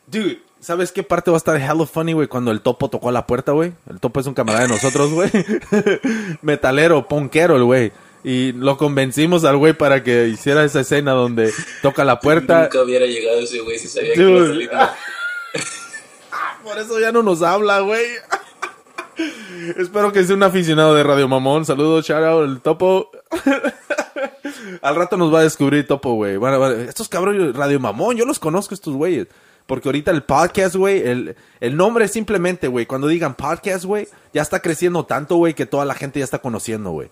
Dude, ¿sabes qué parte va a estar hello funny, güey? Cuando el topo tocó a la puerta, güey. El topo es un camarada de nosotros, güey. [laughs] Metalero, ponquero, el güey. Y lo convencimos al güey para que hiciera esa escena donde toca la puerta. Nunca hubiera llegado ese güey si sabía que Dude. iba a salir. [laughs] Por eso ya no nos habla, güey. [laughs] Espero que sea un aficionado de Radio Mamón. Saludos, out, el topo. [laughs] Al rato nos va a descubrir topo, güey. Bueno, bueno, estos cabrones Radio Mamón, yo los conozco estos güeyes. Porque ahorita el podcast, güey, el, el nombre simplemente, güey, cuando digan podcast, güey, ya está creciendo tanto, güey, que toda la gente ya está conociendo, güey.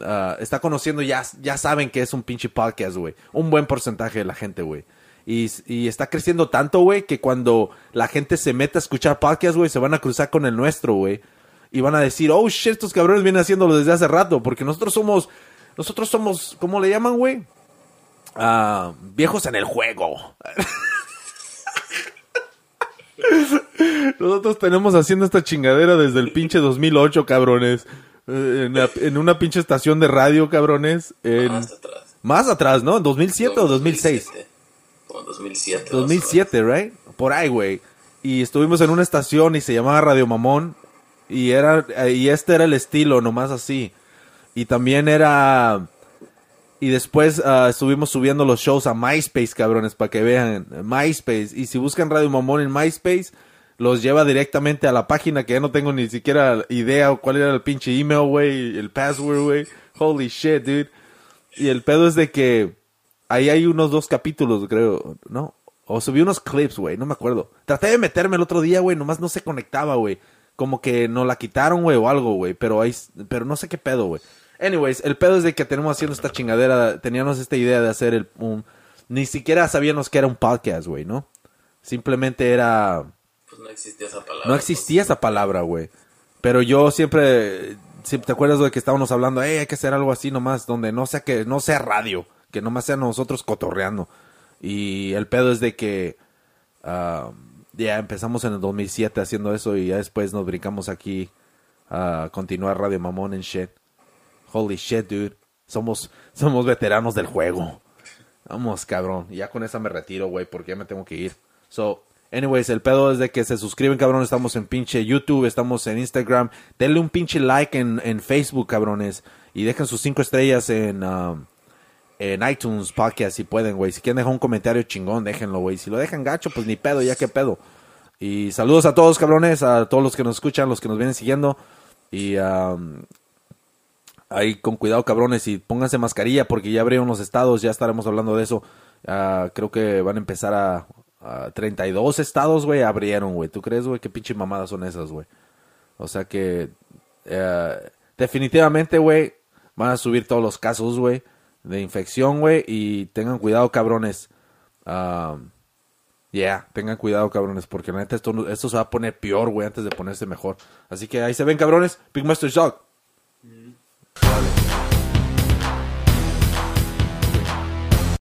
Ah, está conociendo, ya, ya saben que es un pinche podcast, güey. Un buen porcentaje de la gente, güey. Y, y está creciendo tanto, güey, que cuando la gente se mete a escuchar podcast, güey, se van a cruzar con el nuestro, güey. Y van a decir, oh, shit, estos cabrones vienen haciéndolo desde hace rato. Porque nosotros somos, nosotros somos, ¿cómo le llaman, güey? ah, viejos en el juego. [laughs] Nosotros tenemos haciendo esta chingadera desde el pinche 2008, cabrones. Eh, En, la- en una pinche estación de radio, cabrones. En- Más atrás. más atrás, ¿no? ¿En 2007 o 2006? 2007. Como 2007. 2007, right? Por ahí, güey. Y estuvimos en una estación y se llamaba Radio Mamón. Y era y este era el estilo, nomás así. Y también era y después ah, estuvimos subiendo los shows a MySpace, cabrones, para que vean MySpace. Y si buscan Radio Mamón en MySpace, los lleva directamente a la página que ya no tengo ni siquiera idea cuál era el pinche email, güey, el password, güey. Holy shit, dude. Y el pedo es de que ahí hay unos dos capítulos, creo, ¿no? O subí unos clips, güey, no me acuerdo. Traté de meterme el otro día, güey, nomás no se conectaba, güey. Como que nos la quitaron, güey, o algo, güey. Pero ahí, pero no sé qué pedo, güey. Anyways, el pedo es de que tenemos haciendo esta chingadera, teníamos esta idea de hacer el, un, ni siquiera sabíamos que era un podcast, güey, ¿no? Simplemente era, no existía esa palabra. no existía esa palabra, güey. Pero yo siempre, siempre te acuerdas de que estábamos hablando, hey, hay que hacer algo así nomás, donde no sea que no sea radio, que nomás sea nosotros cotorreando. Y el pedo es de que ya empezamos en el 2007 haciendo eso y ya después nos brincamos aquí a continuar Radio Mamón en shit. Holy shit, dude. Somos, somos veteranos del juego. Vamos, cabrón. Y ya con esa me retiro, güey, porque ya me tengo que ir. So, anyways, el pedo es de que se suscriben, cabrón. Estamos en pinche YouTube, estamos en Instagram. Denle un pinche like en, en Facebook, cabrones. Y dejen sus cinco estrellas en, um, en iTunes Podcast si pueden, güey. Si quieren dejar un comentario chingón, déjenlo, güey. Si lo dejan gacho, pues ni pedo, ya que pedo. Y saludos a todos, cabrones, a todos los que nos escuchan, los que nos vienen siguiendo. Y um, ahí con cuidado, cabrones, y pónganse mascarilla porque ya abrieron los estados, ya estaremos hablando de eso. Ah, creo que van a empezar a, a 32 estados, güey, abrieron, güey. ¿Tú crees, güey? ¿Qué pinche mamadas son esas, güey? O sea que eh, definitivamente, güey, van a subir todos los casos, güey, de infección, güey, y tengan cuidado, cabrones. Ah, Yeah, tengan cuidado, cabrones, porque la neta esto, esto se va a poner peor, güey, antes de ponerse mejor. Así que ahí se ven, cabrones. Big Master Shock.